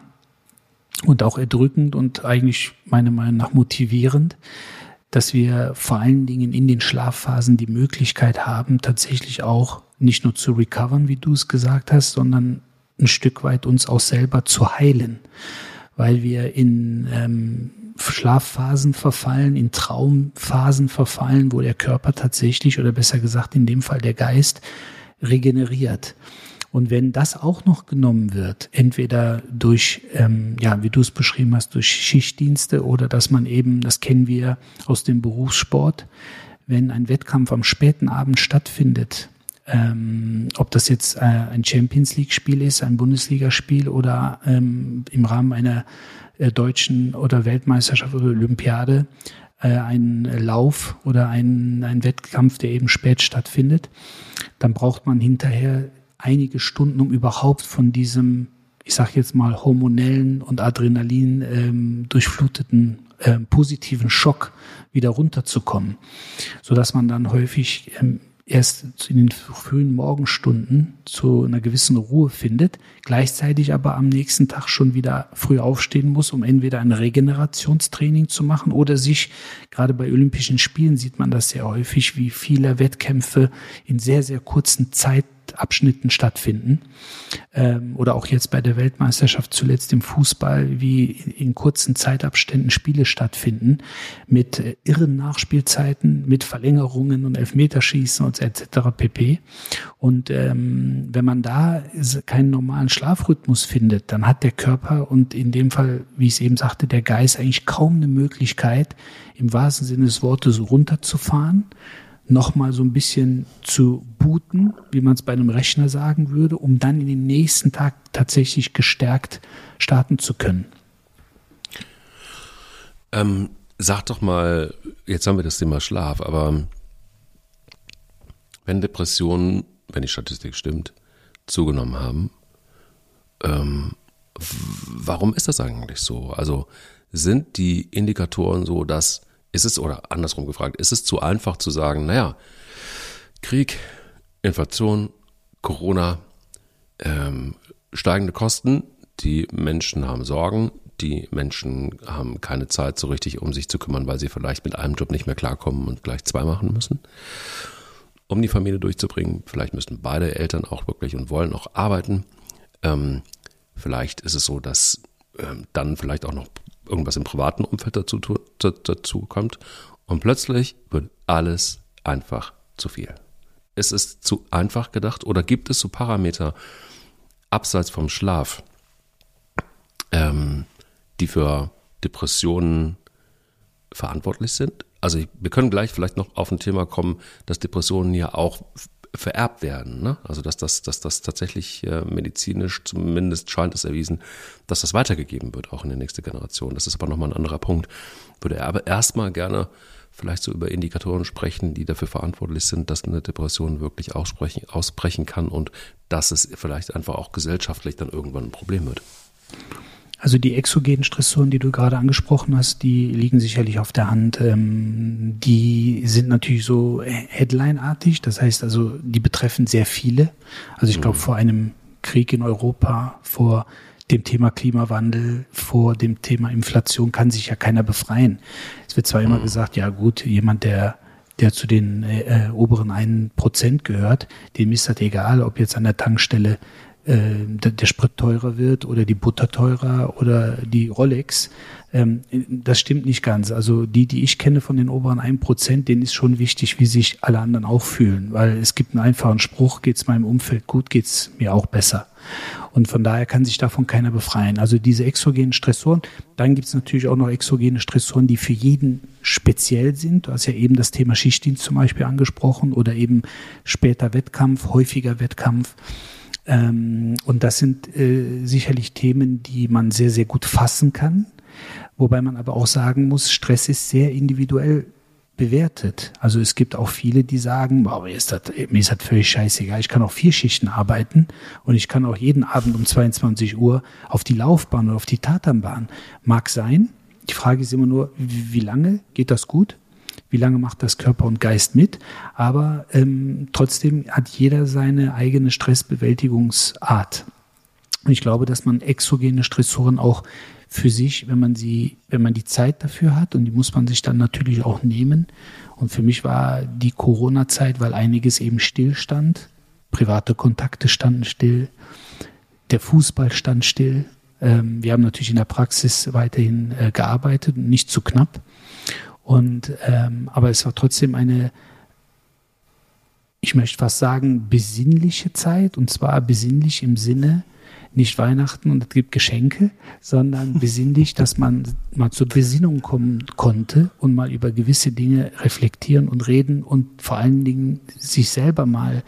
und auch erdrückend und eigentlich meiner Meinung nach motivierend, dass wir vor allen Dingen in den Schlafphasen die Möglichkeit haben, tatsächlich auch nicht nur zu recovern, wie du es gesagt hast, sondern ein Stück weit uns auch selber zu heilen, weil wir in ähm, Schlafphasen verfallen, in Traumphasen verfallen, wo der Körper tatsächlich oder besser gesagt in dem Fall der Geist regeneriert. Und wenn das auch noch genommen wird, entweder durch, ähm, ja, wie du es beschrieben hast, durch Schichtdienste oder dass man eben, das kennen wir aus dem Berufssport, wenn ein Wettkampf am späten Abend stattfindet, ähm, ob das jetzt äh, ein Champions League-Spiel ist, ein Bundesligaspiel oder ähm, im Rahmen einer äh, deutschen oder Weltmeisterschaft oder Olympiade äh, ein Lauf oder ein, ein Wettkampf, der eben spät stattfindet, dann braucht man hinterher einige Stunden, um überhaupt von diesem, ich sage jetzt mal, hormonellen und Adrenalin ähm, durchfluteten äh, positiven Schock wieder runterzukommen, so dass man dann häufig ähm, erst in den frühen Morgenstunden zu einer gewissen Ruhe findet, gleichzeitig aber am nächsten Tag schon wieder früh aufstehen muss, um entweder ein Regenerationstraining zu machen oder sich, gerade bei Olympischen Spielen sieht man das sehr häufig, wie viele Wettkämpfe in sehr, sehr kurzen Zeit Abschnitten stattfinden. Ähm, oder auch jetzt bei der Weltmeisterschaft zuletzt im Fußball, wie in kurzen Zeitabständen Spiele stattfinden, mit äh, irren Nachspielzeiten, mit Verlängerungen und Elfmeterschießen und etc. pp. Und ähm, wenn man da keinen normalen Schlafrhythmus findet, dann hat der Körper und in dem Fall, wie ich es eben sagte, der Geist eigentlich kaum eine Möglichkeit, im wahrsten Sinne des Wortes runterzufahren nochmal so ein bisschen zu booten, wie man es bei einem Rechner sagen würde, um dann in den nächsten Tag tatsächlich gestärkt starten zu können. Ähm, sag doch mal, jetzt haben wir das Thema Schlaf, aber wenn Depressionen, wenn die Statistik stimmt, zugenommen haben, ähm, warum ist das eigentlich so? Also sind die Indikatoren so, dass ist es, oder andersrum gefragt, ist es zu einfach zu sagen, naja, Krieg, Inflation, Corona, ähm, steigende Kosten, die Menschen haben Sorgen, die Menschen haben keine Zeit so richtig, um sich zu kümmern, weil sie vielleicht mit einem Job nicht mehr klarkommen und gleich zwei machen müssen. Um die Familie durchzubringen, vielleicht müssen beide Eltern auch wirklich und wollen auch arbeiten. Ähm, vielleicht ist es so, dass ähm, dann vielleicht auch noch irgendwas im privaten Umfeld dazu, dazu kommt. Und plötzlich wird alles einfach zu viel. Ist es zu einfach gedacht oder gibt es so Parameter abseits vom Schlaf, ähm, die für Depressionen verantwortlich sind? Also wir können gleich vielleicht noch auf ein Thema kommen, dass Depressionen ja auch vererbt werden. Ne? Also dass das, dass das tatsächlich äh, medizinisch zumindest scheint es erwiesen, dass das weitergegeben wird, auch in die nächste Generation. Das ist aber nochmal ein anderer Punkt. Würde er aber erstmal gerne vielleicht so über Indikatoren sprechen, die dafür verantwortlich sind, dass eine Depression wirklich aussprechen, ausbrechen kann und dass es vielleicht einfach auch gesellschaftlich dann irgendwann ein Problem wird. Also die exogenen Stressoren, die du gerade angesprochen hast, die liegen sicherlich auf der Hand. Ähm, die sind natürlich so Headline-artig, das heißt also, die betreffen sehr viele. Also ich glaube, mhm. vor einem Krieg in Europa, vor dem Thema Klimawandel, vor dem Thema Inflation kann sich ja keiner befreien. Es wird zwar immer mhm. gesagt, ja gut, jemand, der der zu den äh, oberen einen Prozent gehört, dem ist das egal, ob jetzt an der Tankstelle äh, der Sprit teurer wird oder die Butter teurer oder die Rolex. Ähm, das stimmt nicht ganz. Also die, die ich kenne von den oberen 1%, denen ist schon wichtig, wie sich alle anderen auch fühlen. Weil es gibt einen einfachen Spruch, geht es meinem Umfeld gut, geht es mir auch besser. Und von daher kann sich davon keiner befreien. Also diese exogenen Stressoren, dann gibt es natürlich auch noch exogene Stressoren, die für jeden speziell sind. Du hast ja eben das Thema Schichtdienst zum Beispiel angesprochen oder eben später Wettkampf, häufiger Wettkampf. Ähm, und das sind äh, sicherlich Themen, die man sehr, sehr gut fassen kann. Wobei man aber auch sagen muss, Stress ist sehr individuell bewertet. Also es gibt auch viele, die sagen, boah, mir ist das, mir ist das völlig scheißegal. Ich kann auch vier Schichten arbeiten und ich kann auch jeden Abend um 22 Uhr auf die Laufbahn oder auf die Tatanbahn. Mag sein. Die Frage ist immer nur, wie, wie lange geht das gut? Wie lange macht das Körper und Geist mit. Aber ähm, trotzdem hat jeder seine eigene Stressbewältigungsart. Und ich glaube, dass man exogene Stressoren auch für sich, wenn man sie, wenn man die Zeit dafür hat, und die muss man sich dann natürlich auch nehmen. Und für mich war die Corona-Zeit, weil einiges eben stillstand, private Kontakte standen still, der Fußball stand still. Ähm, wir haben natürlich in der Praxis weiterhin äh, gearbeitet, nicht zu knapp. Und ähm, aber es war trotzdem eine, ich möchte fast sagen, besinnliche Zeit. Und zwar besinnlich im Sinne, nicht Weihnachten und es gibt Geschenke, sondern besinnlich, dass man mal zur Besinnung kommen konnte und mal über gewisse Dinge reflektieren und reden und vor allen Dingen sich selber mal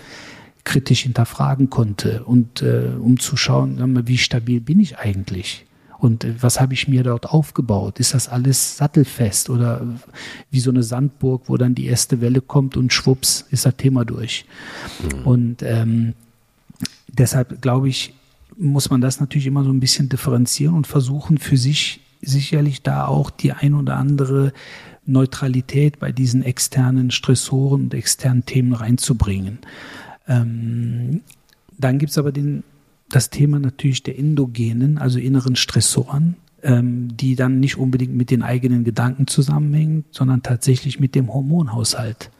kritisch hinterfragen konnte und äh, um zu schauen, wie stabil bin ich eigentlich? Und äh, was habe ich mir dort aufgebaut? Ist das alles sattelfest oder wie so eine Sandburg, wo dann die erste Welle kommt und schwupps ist das Thema durch? Mhm. Und ähm, deshalb glaube ich, muss man das natürlich immer so ein bisschen differenzieren und versuchen für sich sicherlich da auch die ein oder andere Neutralität bei diesen externen Stressoren und externen Themen reinzubringen. Ähm, dann gibt es aber den, das Thema natürlich der endogenen, also inneren Stressoren ähm, die dann nicht unbedingt mit den eigenen Gedanken zusammenhängen, sondern tatsächlich mit dem Hormonhaushalt.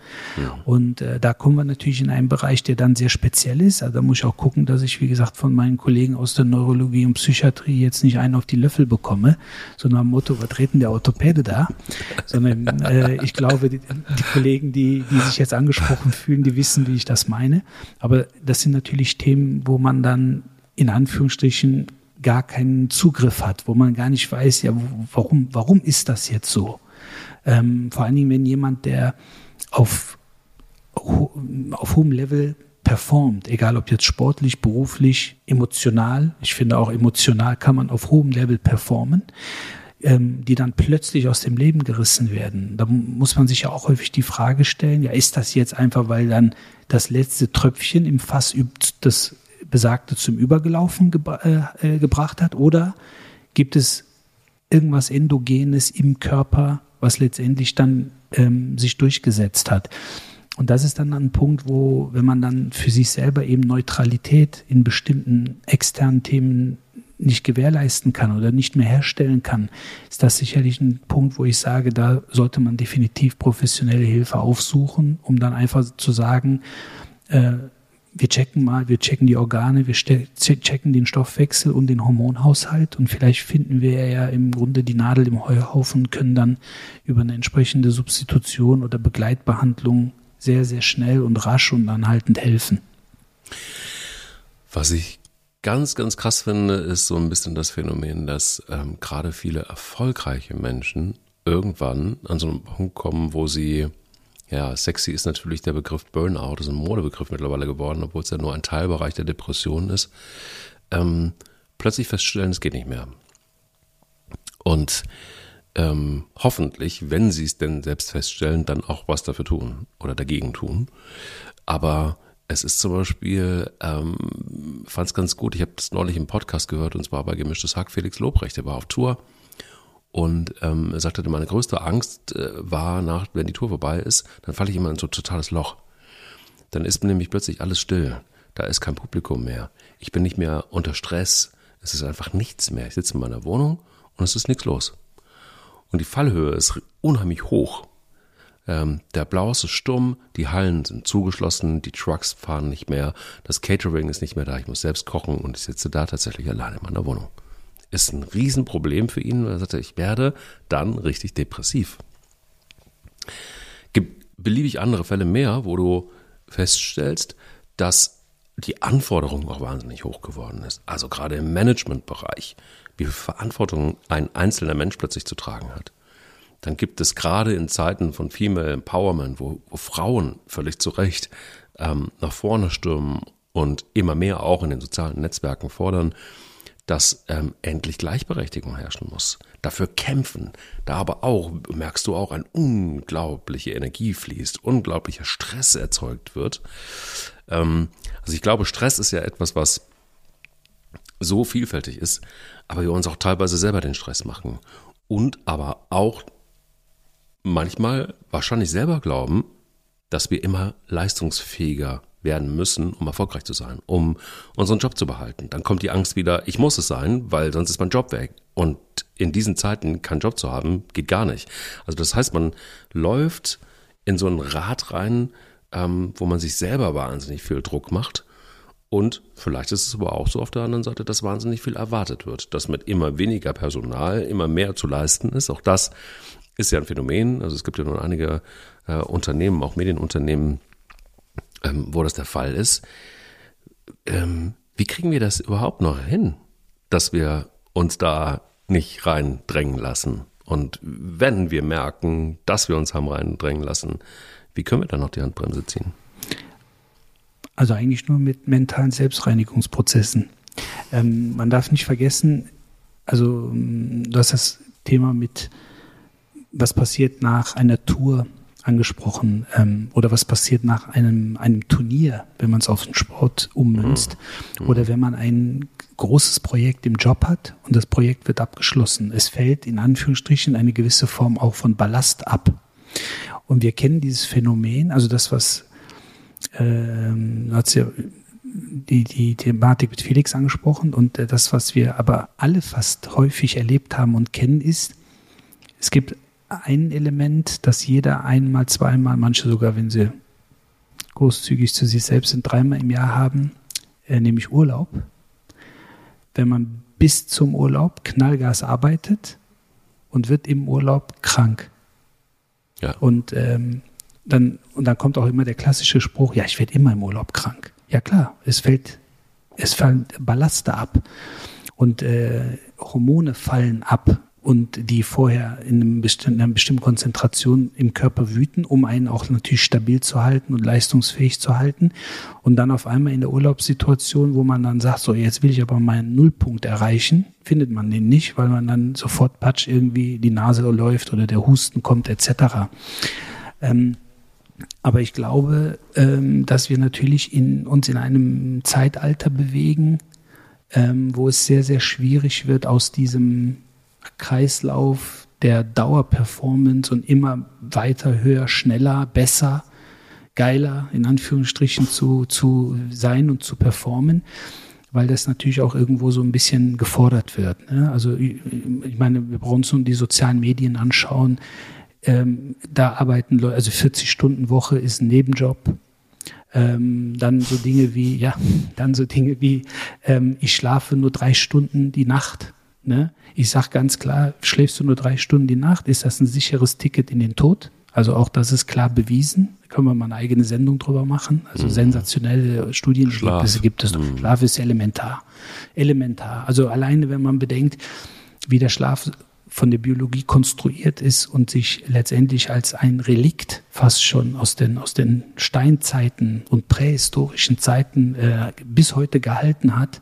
Ja. Und äh, da kommen wir natürlich in einen Bereich, der dann sehr speziell ist. Also da muss ich auch gucken, dass ich, wie gesagt, von meinen Kollegen aus der Neurologie und Psychiatrie jetzt nicht einen auf die Löffel bekomme, sondern am Motto, was treten der Orthopäde da? Sondern äh, ich glaube, die, die Kollegen, die, die sich jetzt angesprochen fühlen, die wissen, wie ich das meine. Aber das sind natürlich Themen, wo man dann in Anführungsstrichen gar keinen Zugriff hat, wo man gar nicht weiß, ja, warum, warum ist das jetzt so? Ähm, vor allen Dingen, wenn jemand, der auf, auf hohem Level performt, egal ob jetzt sportlich, beruflich, emotional, ich finde auch emotional kann man auf hohem Level performen, ähm, die dann plötzlich aus dem Leben gerissen werden. Da muss man sich ja auch häufig die Frage stellen, ja, ist das jetzt einfach, weil dann das letzte Tröpfchen im Fass übt, das Besagte zum Übergelaufen gebra äh, gebracht hat? Oder gibt es irgendwas Endogenes im Körper, was letztendlich dann ähm, sich durchgesetzt hat? Und das ist dann ein Punkt, wo, wenn man dann für sich selber eben Neutralität in bestimmten externen Themen nicht gewährleisten kann oder nicht mehr herstellen kann, ist das sicherlich ein Punkt, wo ich sage, da sollte man definitiv professionelle Hilfe aufsuchen, um dann einfach zu sagen, äh, wir checken mal, wir checken die Organe, wir checken den Stoffwechsel und den Hormonhaushalt und vielleicht finden wir ja im Grunde die Nadel im Heuhaufen und können dann über eine entsprechende Substitution oder Begleitbehandlung sehr, sehr schnell und rasch und anhaltend helfen. Was ich ganz, ganz krass finde, ist so ein bisschen das Phänomen, dass ähm, gerade viele erfolgreiche Menschen irgendwann an so einen Punkt kommen, wo sie ja, sexy ist natürlich der Begriff Burnout, ist ein Modebegriff mittlerweile geworden, obwohl es ja nur ein Teilbereich der Depression ist. Ähm, plötzlich feststellen, es geht nicht mehr. Und ähm, hoffentlich, wenn sie es denn selbst feststellen, dann auch was dafür tun oder dagegen tun. Aber es ist zum Beispiel, ähm, fand es ganz gut, ich habe das neulich im Podcast gehört und zwar bei Gemischtes Hack, Felix Lobrecht, der war auf Tour und ähm, er sagte, meine größte Angst äh, war, nach, wenn die Tour vorbei ist, dann falle ich immer in so ein totales Loch. Dann ist nämlich plötzlich alles still. Da ist kein Publikum mehr. Ich bin nicht mehr unter Stress. Es ist einfach nichts mehr. Ich sitze in meiner Wohnung und es ist nichts los. Und die Fallhöhe ist unheimlich hoch. Ähm, der Applaus ist stumm, die Hallen sind zugeschlossen, die Trucks fahren nicht mehr, das Catering ist nicht mehr da, ich muss selbst kochen und ich sitze da tatsächlich allein in meiner Wohnung ist ein Riesenproblem für ihn. Er sagte, ich werde dann richtig depressiv. Gibt beliebig andere Fälle mehr, wo du feststellst, dass die Anforderung auch wahnsinnig hoch geworden ist. Also gerade im Managementbereich, wie viel Verantwortung ein einzelner Mensch plötzlich zu tragen hat. Dann gibt es gerade in Zeiten von Female Empowerment, wo, wo Frauen völlig zu Recht ähm, nach vorne stürmen und immer mehr auch in den sozialen Netzwerken fordern, dass ähm, endlich Gleichberechtigung herrschen muss. Dafür kämpfen. Da aber auch, merkst du auch, ein unglaubliche Energie fließt, unglaublicher Stress erzeugt wird. Ähm, also ich glaube, Stress ist ja etwas, was so vielfältig ist, aber wir uns auch teilweise selber den Stress machen. Und aber auch manchmal wahrscheinlich selber glauben, dass wir immer leistungsfähiger werden müssen, um erfolgreich zu sein, um unseren Job zu behalten. Dann kommt die Angst wieder, ich muss es sein, weil sonst ist mein Job weg. Und in diesen Zeiten keinen Job zu haben, geht gar nicht. Also das heißt, man läuft in so ein Rad rein, ähm, wo man sich selber wahnsinnig viel Druck macht. Und vielleicht ist es aber auch so auf der anderen Seite, dass wahnsinnig viel erwartet wird, dass mit immer weniger Personal immer mehr zu leisten ist. Auch das ist ja ein Phänomen. Also es gibt ja nun einige äh, Unternehmen, auch Medienunternehmen, ähm, wo das der Fall ist. Ähm, wie kriegen wir das überhaupt noch hin, dass wir uns da nicht reindrängen lassen? Und wenn wir merken, dass wir uns haben reindrängen lassen, wie können wir dann noch die Handbremse ziehen? Also eigentlich nur mit mentalen Selbstreinigungsprozessen. Ähm, man darf nicht vergessen, also du hast das Thema mit, was passiert nach einer Tour angesprochen. Ähm, oder was passiert nach einem, einem Turnier, wenn man es auf den Sport ummünzt? Mhm. Oder wenn man ein großes Projekt im Job hat und das Projekt wird abgeschlossen. Es fällt in Anführungsstrichen eine gewisse Form auch von Ballast ab. Und wir kennen dieses Phänomen, also das, was ähm, hat ja die, die Thematik mit Felix angesprochen und äh, das, was wir aber alle fast häufig erlebt haben und kennen, ist, es gibt ein Element, das jeder einmal, zweimal, manche sogar, wenn sie großzügig zu sich selbst sind, dreimal im Jahr haben, äh, nämlich Urlaub. Wenn man bis zum Urlaub Knallgas arbeitet und wird im Urlaub krank. Ja. Und, ähm, dann, und dann kommt auch immer der klassische Spruch, ja, ich werde immer im Urlaub krank. Ja klar, es fällt, es fallen Ballaste ab und äh, Hormone fallen ab und die vorher in, einem bestimmten, einer bestimmten Konzentration im Körper wüten, um einen auch natürlich stabil zu halten und leistungsfähig zu halten. Und dann auf einmal in der Urlaubssituation, wo man dann sagt, so jetzt will ich aber meinen Nullpunkt erreichen, findet man den nicht, weil man dann sofort patsch irgendwie die Nase läuft oder der Husten kommt etc. Ähm, aber ich glaube, ähm, dass wir natürlich in, uns in einem Zeitalter bewegen, ähm, wo es sehr, sehr schwierig wird, aus diesem Kreislauf der Dauerperformance und immer weiter, höher, schneller, besser, geiler, in Anführungsstrichen zu, zu sein und zu performen, weil das natürlich auch irgendwo so ein bisschen gefordert wird. Ne? Also ich, meine, wir brauchen uns nur die sozialen Medien anschauen. Ähm, da arbeiten Leute, also 40 Stunden Woche ist ein Nebenjob. Ähm, dann so Dinge wie, ja, dann so Dinge wie, ähm, ich schlafe nur drei Stunden die Nacht. Ne? Ich sage ganz klar, schläfst du nur drei Stunden die Nacht, ist das ein sicheres Ticket in den Tod? Also auch das ist klar bewiesen. Da können wir mal eine eigene Sendung drüber machen. Also mhm. sensationelle Studienergebnisse gibt es. Mhm. Schlaf ist elementar. Elementar. Also alleine, wenn man bedenkt, wie der Schlaf von der Biologie konstruiert ist und sich letztendlich als ein Relikt fast schon aus den, aus den Steinzeiten und prähistorischen Zeiten äh, bis heute gehalten hat,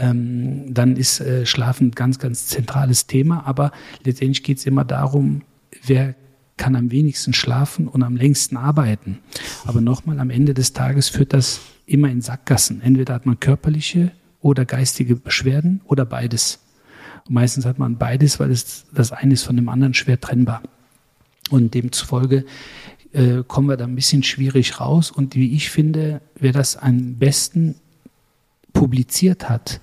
ähm, dann ist äh, Schlafen ein ganz, ganz zentrales Thema. Aber letztendlich geht es immer darum, wer kann am wenigsten schlafen und am längsten arbeiten. Aber nochmal, am Ende des Tages führt das immer in Sackgassen. Entweder hat man körperliche oder geistige Beschwerden oder beides. Und meistens hat man beides, weil es, das eine ist von dem anderen schwer trennbar. Und demzufolge äh, kommen wir da ein bisschen schwierig raus. Und wie ich finde, wer das am besten publiziert hat,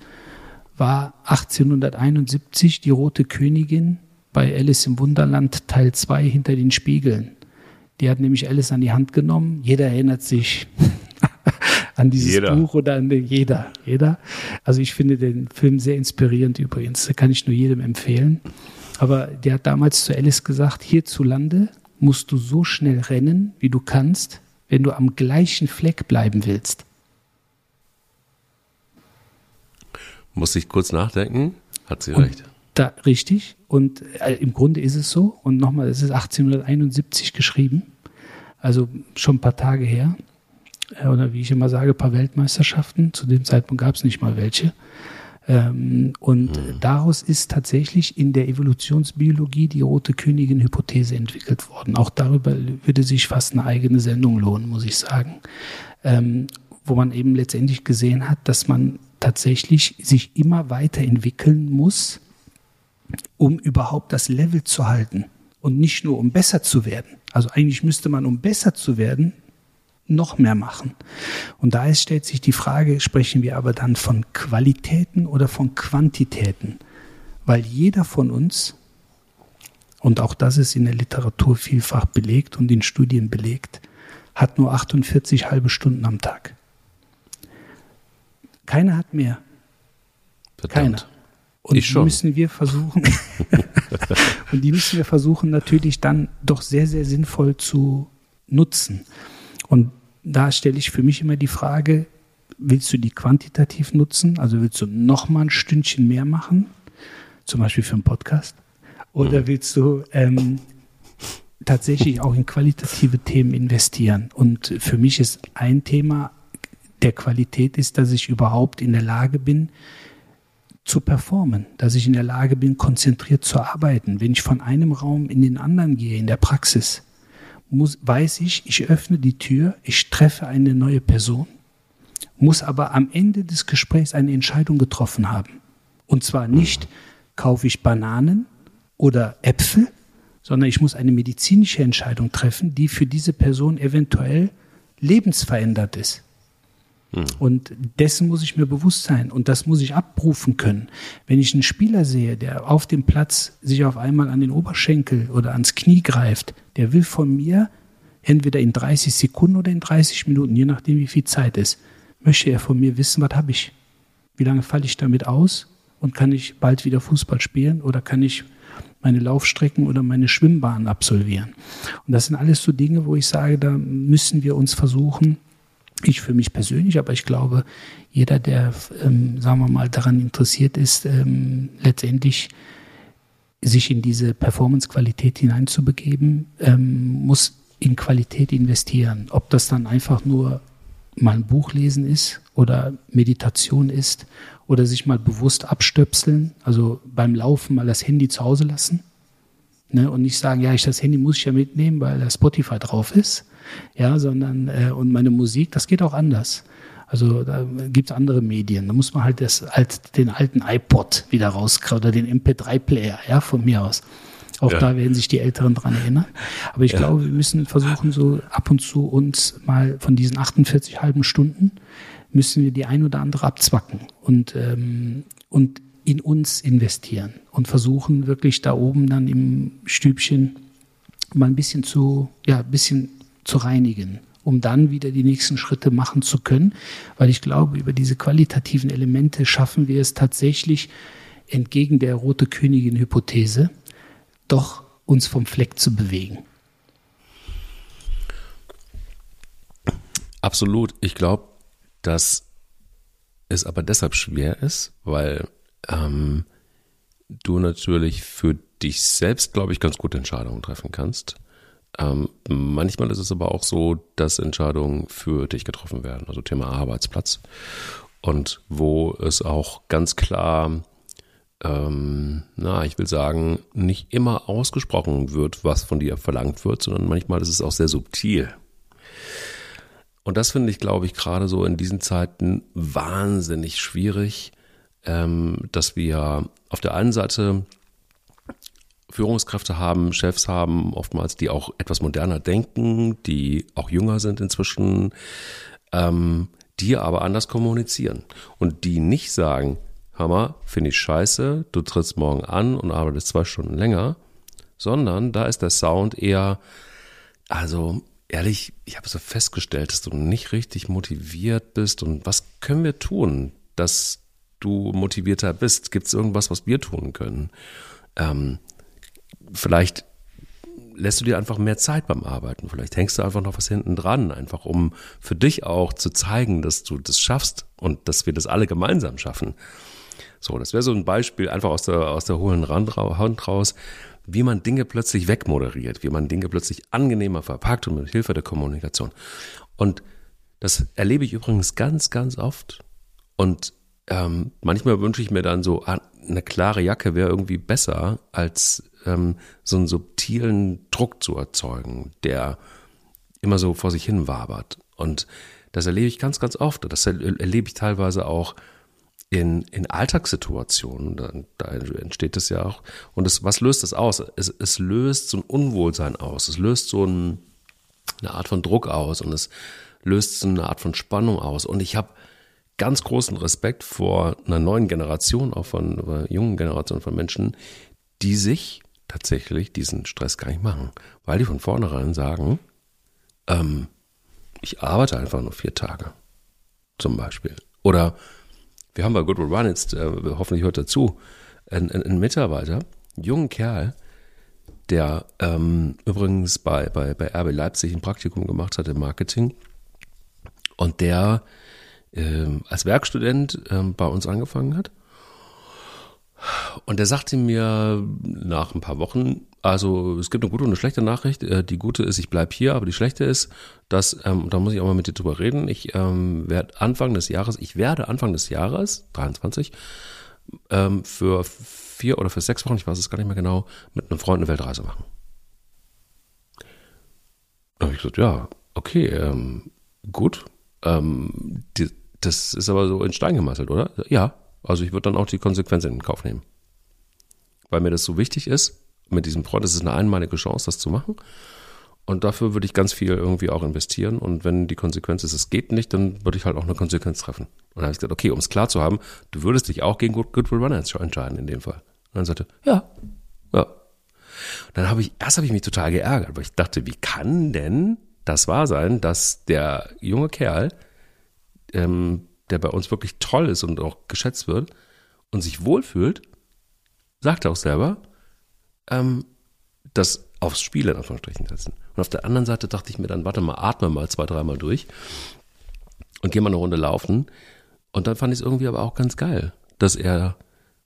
war 1871 die Rote Königin bei Alice im Wunderland Teil 2 hinter den Spiegeln. Die hat nämlich Alice an die Hand genommen. Jeder erinnert sich an dieses jeder. Buch oder an den, jeder, jeder. Also ich finde den Film sehr inspirierend übrigens. Da kann ich nur jedem empfehlen. Aber der hat damals zu Alice gesagt, hierzulande musst du so schnell rennen, wie du kannst, wenn du am gleichen Fleck bleiben willst. Muss ich kurz nachdenken? Hat sie und recht. Da, richtig. Und äh, im Grunde ist es so. Und nochmal, es ist 1871 geschrieben. Also schon ein paar Tage her. Äh, oder wie ich immer sage, ein paar Weltmeisterschaften. Zu dem Zeitpunkt gab es nicht mal welche. Ähm, und hm. daraus ist tatsächlich in der Evolutionsbiologie die rote Königin-Hypothese entwickelt worden. Auch darüber würde sich fast eine eigene Sendung lohnen, muss ich sagen. Ähm, wo man eben letztendlich gesehen hat, dass man tatsächlich sich immer weiterentwickeln muss, um überhaupt das Level zu halten und nicht nur um besser zu werden. Also eigentlich müsste man, um besser zu werden, noch mehr machen. Und da stellt sich die Frage, sprechen wir aber dann von Qualitäten oder von Quantitäten? Weil jeder von uns, und auch das ist in der Literatur vielfach belegt und in Studien belegt, hat nur 48 halbe Stunden am Tag. Keiner hat mehr. Verdammt. Keiner. Und ich die müssen wir versuchen, und die müssen wir versuchen natürlich dann doch sehr, sehr sinnvoll zu nutzen. Und da stelle ich für mich immer die Frage, willst du die quantitativ nutzen? Also willst du noch mal ein Stündchen mehr machen? Zum Beispiel für einen Podcast? Oder mhm. willst du ähm, tatsächlich auch in qualitative Themen investieren? Und für mich ist ein Thema der Qualität ist, dass ich überhaupt in der Lage bin, zu performen, dass ich in der Lage bin, konzentriert zu arbeiten. Wenn ich von einem Raum in den anderen gehe, in der Praxis, muss, weiß ich, ich öffne die Tür, ich treffe eine neue Person, muss aber am Ende des Gesprächs eine Entscheidung getroffen haben. Und zwar nicht, kaufe ich Bananen oder Äpfel, sondern ich muss eine medizinische Entscheidung treffen, die für diese Person eventuell lebensverändert ist. Hm. Und dessen muss ich mir bewusst sein und das muss ich abrufen können. Wenn ich einen Spieler sehe, der auf dem Platz sich auf einmal an den Oberschenkel oder ans Knie greift, der will von mir entweder in 30 Sekunden oder in 30 Minuten, je nachdem wie viel Zeit ist, möchte er von mir wissen, was habe ich? Wie lange falle ich damit aus? Und kann ich bald wieder Fußball spielen oder kann ich meine Laufstrecken oder meine Schwimmbahnen absolvieren? Und das sind alles so Dinge, wo ich sage, da müssen wir uns versuchen, ich für mich persönlich, aber ich glaube, jeder, der, ähm, sagen wir mal, daran interessiert ist, ähm, letztendlich sich in diese Performance-Qualität hineinzubegeben, ähm, muss in Qualität investieren. Ob das dann einfach nur mal ein Buch lesen ist oder Meditation ist oder sich mal bewusst abstöpseln, also beim Laufen mal das Handy zu Hause lassen ne, und nicht sagen, ja, ich das Handy muss ich ja mitnehmen, weil da Spotify drauf ist, ja, sondern äh, und meine Musik, das geht auch anders. Also da gibt es andere Medien. Da muss man halt das, halt den alten iPod wieder rauskriegen oder den MP3-Player, ja, von mir aus. Auch ja. da werden sich die Älteren dran erinnern. Aber ich ja. glaube, wir müssen versuchen, so ab und zu uns mal von diesen 48 halben Stunden müssen wir die ein oder andere abzwacken und, ähm, und in uns investieren und versuchen wirklich da oben dann im Stübchen mal ein bisschen zu, ja, ein bisschen zu reinigen, um dann wieder die nächsten Schritte machen zu können. Weil ich glaube, über diese qualitativen Elemente schaffen wir es tatsächlich, entgegen der rote Königin-Hypothese, doch uns vom Fleck zu bewegen. Absolut. Ich glaube, dass es aber deshalb schwer ist, weil ähm, du natürlich für dich selbst, glaube ich, ganz gute Entscheidungen treffen kannst. Ähm, manchmal ist es aber auch so, dass Entscheidungen für dich getroffen werden, also Thema Arbeitsplatz. Und wo es auch ganz klar, ähm, na, ich will sagen, nicht immer ausgesprochen wird, was von dir verlangt wird, sondern manchmal ist es auch sehr subtil. Und das finde ich, glaube ich, gerade so in diesen Zeiten wahnsinnig schwierig, ähm, dass wir auf der einen Seite Führungskräfte haben, Chefs haben, oftmals, die auch etwas moderner denken, die auch jünger sind inzwischen, ähm, die aber anders kommunizieren und die nicht sagen, Hammer, finde ich scheiße, du trittst morgen an und arbeitest zwei Stunden länger, sondern da ist der Sound eher, also ehrlich, ich habe so festgestellt, dass du nicht richtig motiviert bist und was können wir tun, dass du motivierter bist? Gibt es irgendwas, was wir tun können? Ähm, vielleicht lässt du dir einfach mehr Zeit beim Arbeiten. Vielleicht hängst du einfach noch was hinten dran, einfach um für dich auch zu zeigen, dass du das schaffst und dass wir das alle gemeinsam schaffen. So, das wäre so ein Beispiel einfach aus der, aus der hohlen Hand raus, wie man Dinge plötzlich wegmoderiert, wie man Dinge plötzlich angenehmer verpackt und mit Hilfe der Kommunikation. Und das erlebe ich übrigens ganz, ganz oft. Und ähm, manchmal wünsche ich mir dann so, ah, eine klare Jacke wäre irgendwie besser, als ähm, so einen subtilen Druck zu erzeugen, der immer so vor sich hin wabert. Und das erlebe ich ganz, ganz oft. Das erlebe ich teilweise auch in, in Alltagssituationen. Da, da entsteht das ja auch. Und das, was löst das aus? Es, es löst so ein Unwohlsein aus. Es löst so ein, eine Art von Druck aus und es löst so eine Art von Spannung aus. Und ich habe ganz großen Respekt vor einer neuen Generation, auch von einer jungen Generation von Menschen, die sich tatsächlich diesen Stress gar nicht machen, weil die von vornherein sagen, ähm, ich arbeite einfach nur vier Tage, zum Beispiel. Oder wir haben bei Good Will Run jetzt, äh, hoffentlich hört dazu, einen, einen Mitarbeiter, einen jungen Kerl, der ähm, übrigens bei, bei, bei RB Leipzig ein Praktikum gemacht hat im Marketing und der ähm, als Werkstudent ähm, bei uns angefangen hat. Und er sagte mir nach ein paar Wochen, also es gibt eine gute und eine schlechte Nachricht. Äh, die gute ist, ich bleibe hier, aber die schlechte ist, dass, ähm, da muss ich auch mal mit dir drüber reden, ich ähm, werde Anfang des Jahres, ich werde Anfang des Jahres, 23, ähm, für vier oder für sechs Wochen, ich weiß es gar nicht mehr genau, mit einem Freund eine Weltreise machen. Da habe ich gesagt, ja, okay, ähm, gut. Ähm, die, das ist aber so in Stein gemeißelt, oder? Ja, also ich würde dann auch die Konsequenzen in Kauf nehmen. Weil mir das so wichtig ist, mit diesem Freund, das ist eine einmalige Chance, das zu machen. Und dafür würde ich ganz viel irgendwie auch investieren. Und wenn die Konsequenz ist, es geht nicht, dann würde ich halt auch eine Konsequenz treffen. Und dann habe ich gesagt, okay, um es klar zu haben, du würdest dich auch gegen Good, Goodwill Runner entscheiden in dem Fall. Und dann sagte, ja, ja. Und dann habe ich, erst habe ich mich total geärgert, weil ich dachte, wie kann denn das wahr sein, dass der junge Kerl, ähm, der bei uns wirklich toll ist und auch geschätzt wird und sich wohlfühlt, sagt er auch selber, ähm, das aufs Spiel in Anführungsstrichen setzen. Und auf der anderen Seite dachte ich mir dann, warte mal, atme mal zwei, dreimal durch und geh mal eine Runde laufen. Und dann fand ich es irgendwie aber auch ganz geil, dass er,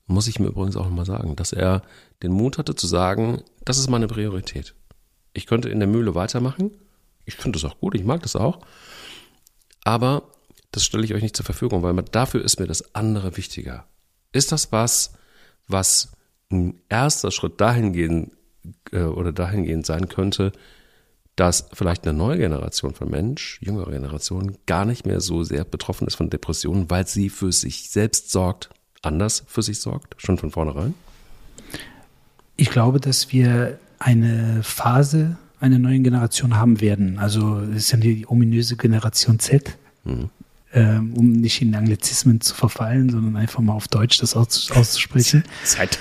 muss ich mir übrigens auch nochmal sagen, dass er den Mut hatte zu sagen, das ist meine Priorität. Ich könnte in der Mühle weitermachen. Ich finde das auch gut, ich mag das auch. Aber das stelle ich euch nicht zur Verfügung, weil dafür ist mir das andere wichtiger. Ist das was, was ein erster Schritt dahingehend äh, oder dahingehend sein könnte, dass vielleicht eine neue Generation von Mensch, jüngere Generation, gar nicht mehr so sehr betroffen ist von Depressionen, weil sie für sich selbst sorgt, anders für sich sorgt, schon von vornherein? Ich glaube, dass wir eine Phase einer neuen Generation haben werden. Also es ist ja die ominöse Generation Z, mhm. Ähm, um nicht in Anglizismen zu verfallen, sondern einfach mal auf Deutsch das auszusprechen. Z.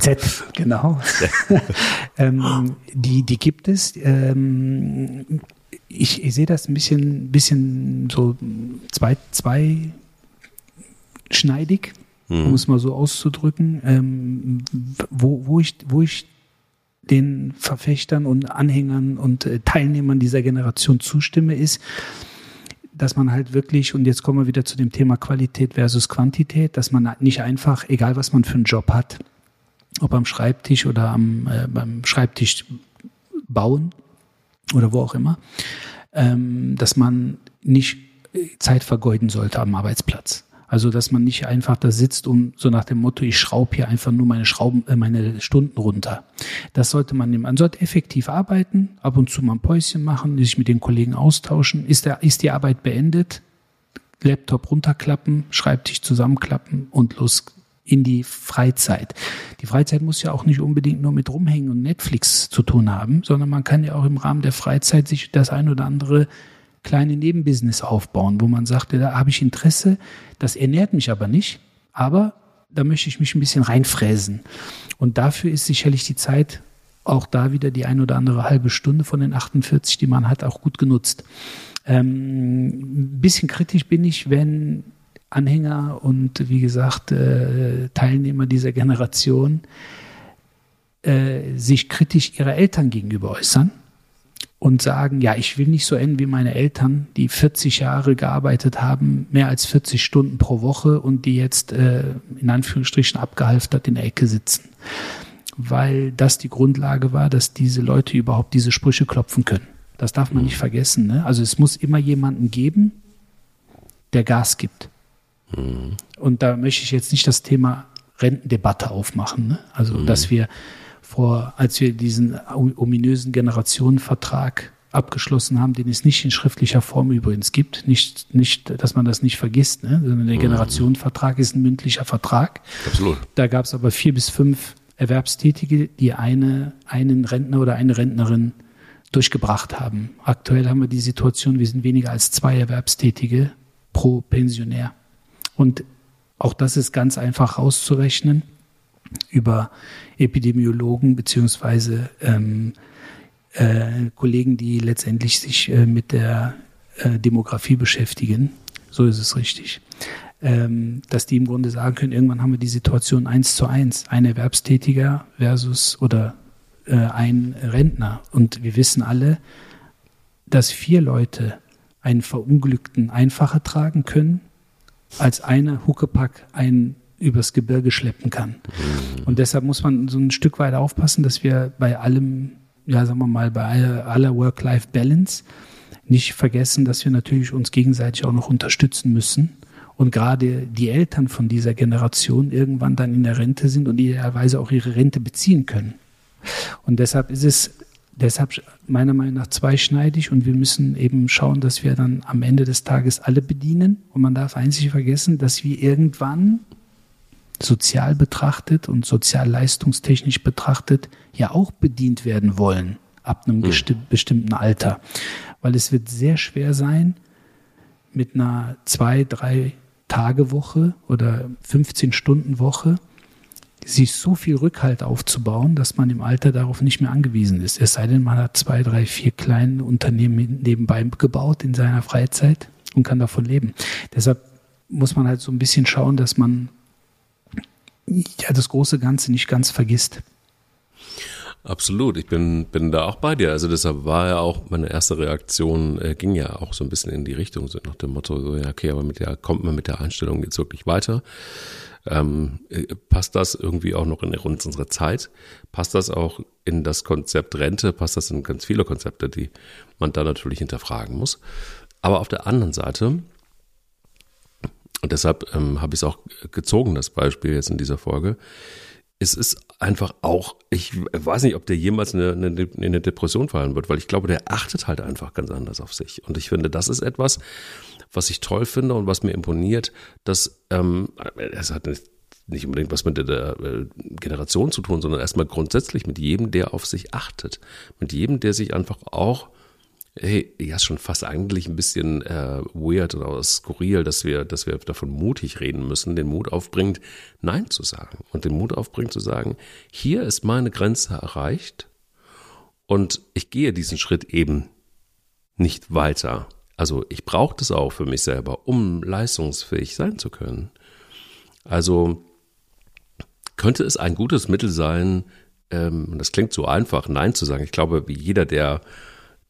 Z, genau. ähm, die, die gibt es. Ähm, ich, ich sehe das ein bisschen, bisschen so zwei, zweischneidig, mhm. um es mal so auszudrücken, ähm, wo, wo, ich, wo ich den Verfechtern und Anhängern und äh, Teilnehmern dieser Generation zustimme, ist, dass man halt wirklich, und jetzt kommen wir wieder zu dem Thema Qualität versus Quantität, dass man nicht einfach, egal was man für einen Job hat, ob am Schreibtisch oder am, äh, beim Schreibtisch bauen oder wo auch immer, ähm, dass man nicht Zeit vergeuden sollte am Arbeitsplatz. Also, dass man nicht einfach da sitzt und so nach dem Motto, ich schraube hier einfach nur meine Schrauben, äh, meine Stunden runter. Das sollte man nehmen. Man sollte effektiv arbeiten, ab und zu mal ein Päuschen machen, sich mit den Kollegen austauschen. Ist, der, ist die Arbeit beendet? Laptop runterklappen, Schreibtisch zusammenklappen und los in die Freizeit. Die Freizeit muss ja auch nicht unbedingt nur mit Rumhängen und Netflix zu tun haben, sondern man kann ja auch im Rahmen der Freizeit sich das ein oder andere kleine Nebenbusiness aufbauen, wo man sagt, da habe ich Interesse, das ernährt mich aber nicht, aber da möchte ich mich ein bisschen reinfräsen. Und dafür ist sicherlich die Zeit auch da wieder die ein oder andere halbe Stunde von den 48, die man hat, auch gut genutzt. Ähm, ein bisschen kritisch bin ich, wenn Anhänger und wie gesagt äh, Teilnehmer dieser Generation äh, sich kritisch ihrer Eltern gegenüber äußern und sagen, ja, ich will nicht so enden wie meine Eltern, die 40 Jahre gearbeitet haben, mehr als 40 Stunden pro Woche und die jetzt äh, in Anführungsstrichen abgehalftert in der Ecke sitzen. Weil das die Grundlage war, dass diese Leute überhaupt diese Sprüche klopfen können. Das darf man nicht vergessen. Ne? Also es muss immer jemanden geben, der Gas gibt. Und da möchte ich jetzt nicht das Thema Rentendebatte aufmachen. Ne? Also, mhm. dass wir vor, als wir diesen ominösen Generationenvertrag abgeschlossen haben, den es nicht in schriftlicher Form übrigens gibt, nicht, nicht, dass man das nicht vergisst, ne? sondern der mhm. Generationenvertrag ist ein mündlicher Vertrag. Absolut. Da gab es aber vier bis fünf Erwerbstätige, die eine, einen Rentner oder eine Rentnerin durchgebracht haben. Aktuell haben wir die Situation, wir sind weniger als zwei Erwerbstätige pro Pensionär. Und auch das ist ganz einfach rauszurechnen über Epidemiologen beziehungsweise ähm, äh, Kollegen, die letztendlich sich äh, mit der äh, Demografie beschäftigen. So ist es richtig. Ähm, dass die im Grunde sagen können, irgendwann haben wir die Situation eins zu eins, ein Erwerbstätiger versus oder äh, ein Rentner. Und wir wissen alle, dass vier Leute einen Verunglückten einfacher tragen können als eine Huckepack einen übers Gebirge schleppen kann. Und deshalb muss man so ein Stück weit aufpassen, dass wir bei allem, ja, sagen wir mal, bei aller Work-Life-Balance nicht vergessen, dass wir natürlich uns gegenseitig auch noch unterstützen müssen. Und gerade die Eltern von dieser Generation irgendwann dann in der Rente sind und idealerweise auch ihre Rente beziehen können. Und deshalb ist es deshalb meiner Meinung nach zweischneidig und wir müssen eben schauen, dass wir dann am Ende des Tages alle bedienen. Und man darf einzig vergessen, dass wir irgendwann sozial betrachtet und sozialleistungstechnisch betrachtet ja auch bedient werden wollen ab einem mhm. bestimmten Alter. Weil es wird sehr schwer sein, mit einer zwei, drei Tage Woche oder 15 Stunden Woche sich so viel Rückhalt aufzubauen, dass man im Alter darauf nicht mehr angewiesen ist. Es sei denn, man hat zwei, drei, vier kleine Unternehmen nebenbei gebaut in seiner Freizeit und kann davon leben. Deshalb muss man halt so ein bisschen schauen, dass man ja das große Ganze nicht ganz vergisst. Absolut, ich bin, bin da auch bei dir. Also deshalb war ja auch meine erste Reaktion, äh, ging ja auch so ein bisschen in die Richtung, so nach dem Motto, so, ja, okay, aber mit der, kommt man mit der Einstellung jetzt wirklich weiter? Ähm, äh, passt das irgendwie auch noch in unsere Zeit? Passt das auch in das Konzept Rente? Passt das in ganz viele Konzepte, die man da natürlich hinterfragen muss? Aber auf der anderen Seite, und deshalb ähm, habe ich es auch gezogen, das Beispiel jetzt in dieser Folge, es ist einfach auch, ich weiß nicht, ob der jemals eine, eine, eine Depression fallen wird, weil ich glaube, der achtet halt einfach ganz anders auf sich. Und ich finde, das ist etwas, was ich toll finde und was mir imponiert, dass ähm, es hat nicht, nicht unbedingt was mit der, der äh, Generation zu tun, sondern erstmal grundsätzlich mit jedem, der auf sich achtet, mit jedem, der sich einfach auch hey, ja, schon fast eigentlich ein bisschen äh, weird oder skurril, dass wir, dass wir davon mutig reden müssen, den Mut aufbringt, Nein zu sagen und den Mut aufbringt zu sagen, hier ist meine Grenze erreicht und ich gehe diesen Schritt eben nicht weiter. Also ich brauche das auch für mich selber, um leistungsfähig sein zu können. Also könnte es ein gutes Mittel sein, ähm, das klingt so einfach, Nein zu sagen. Ich glaube, wie jeder, der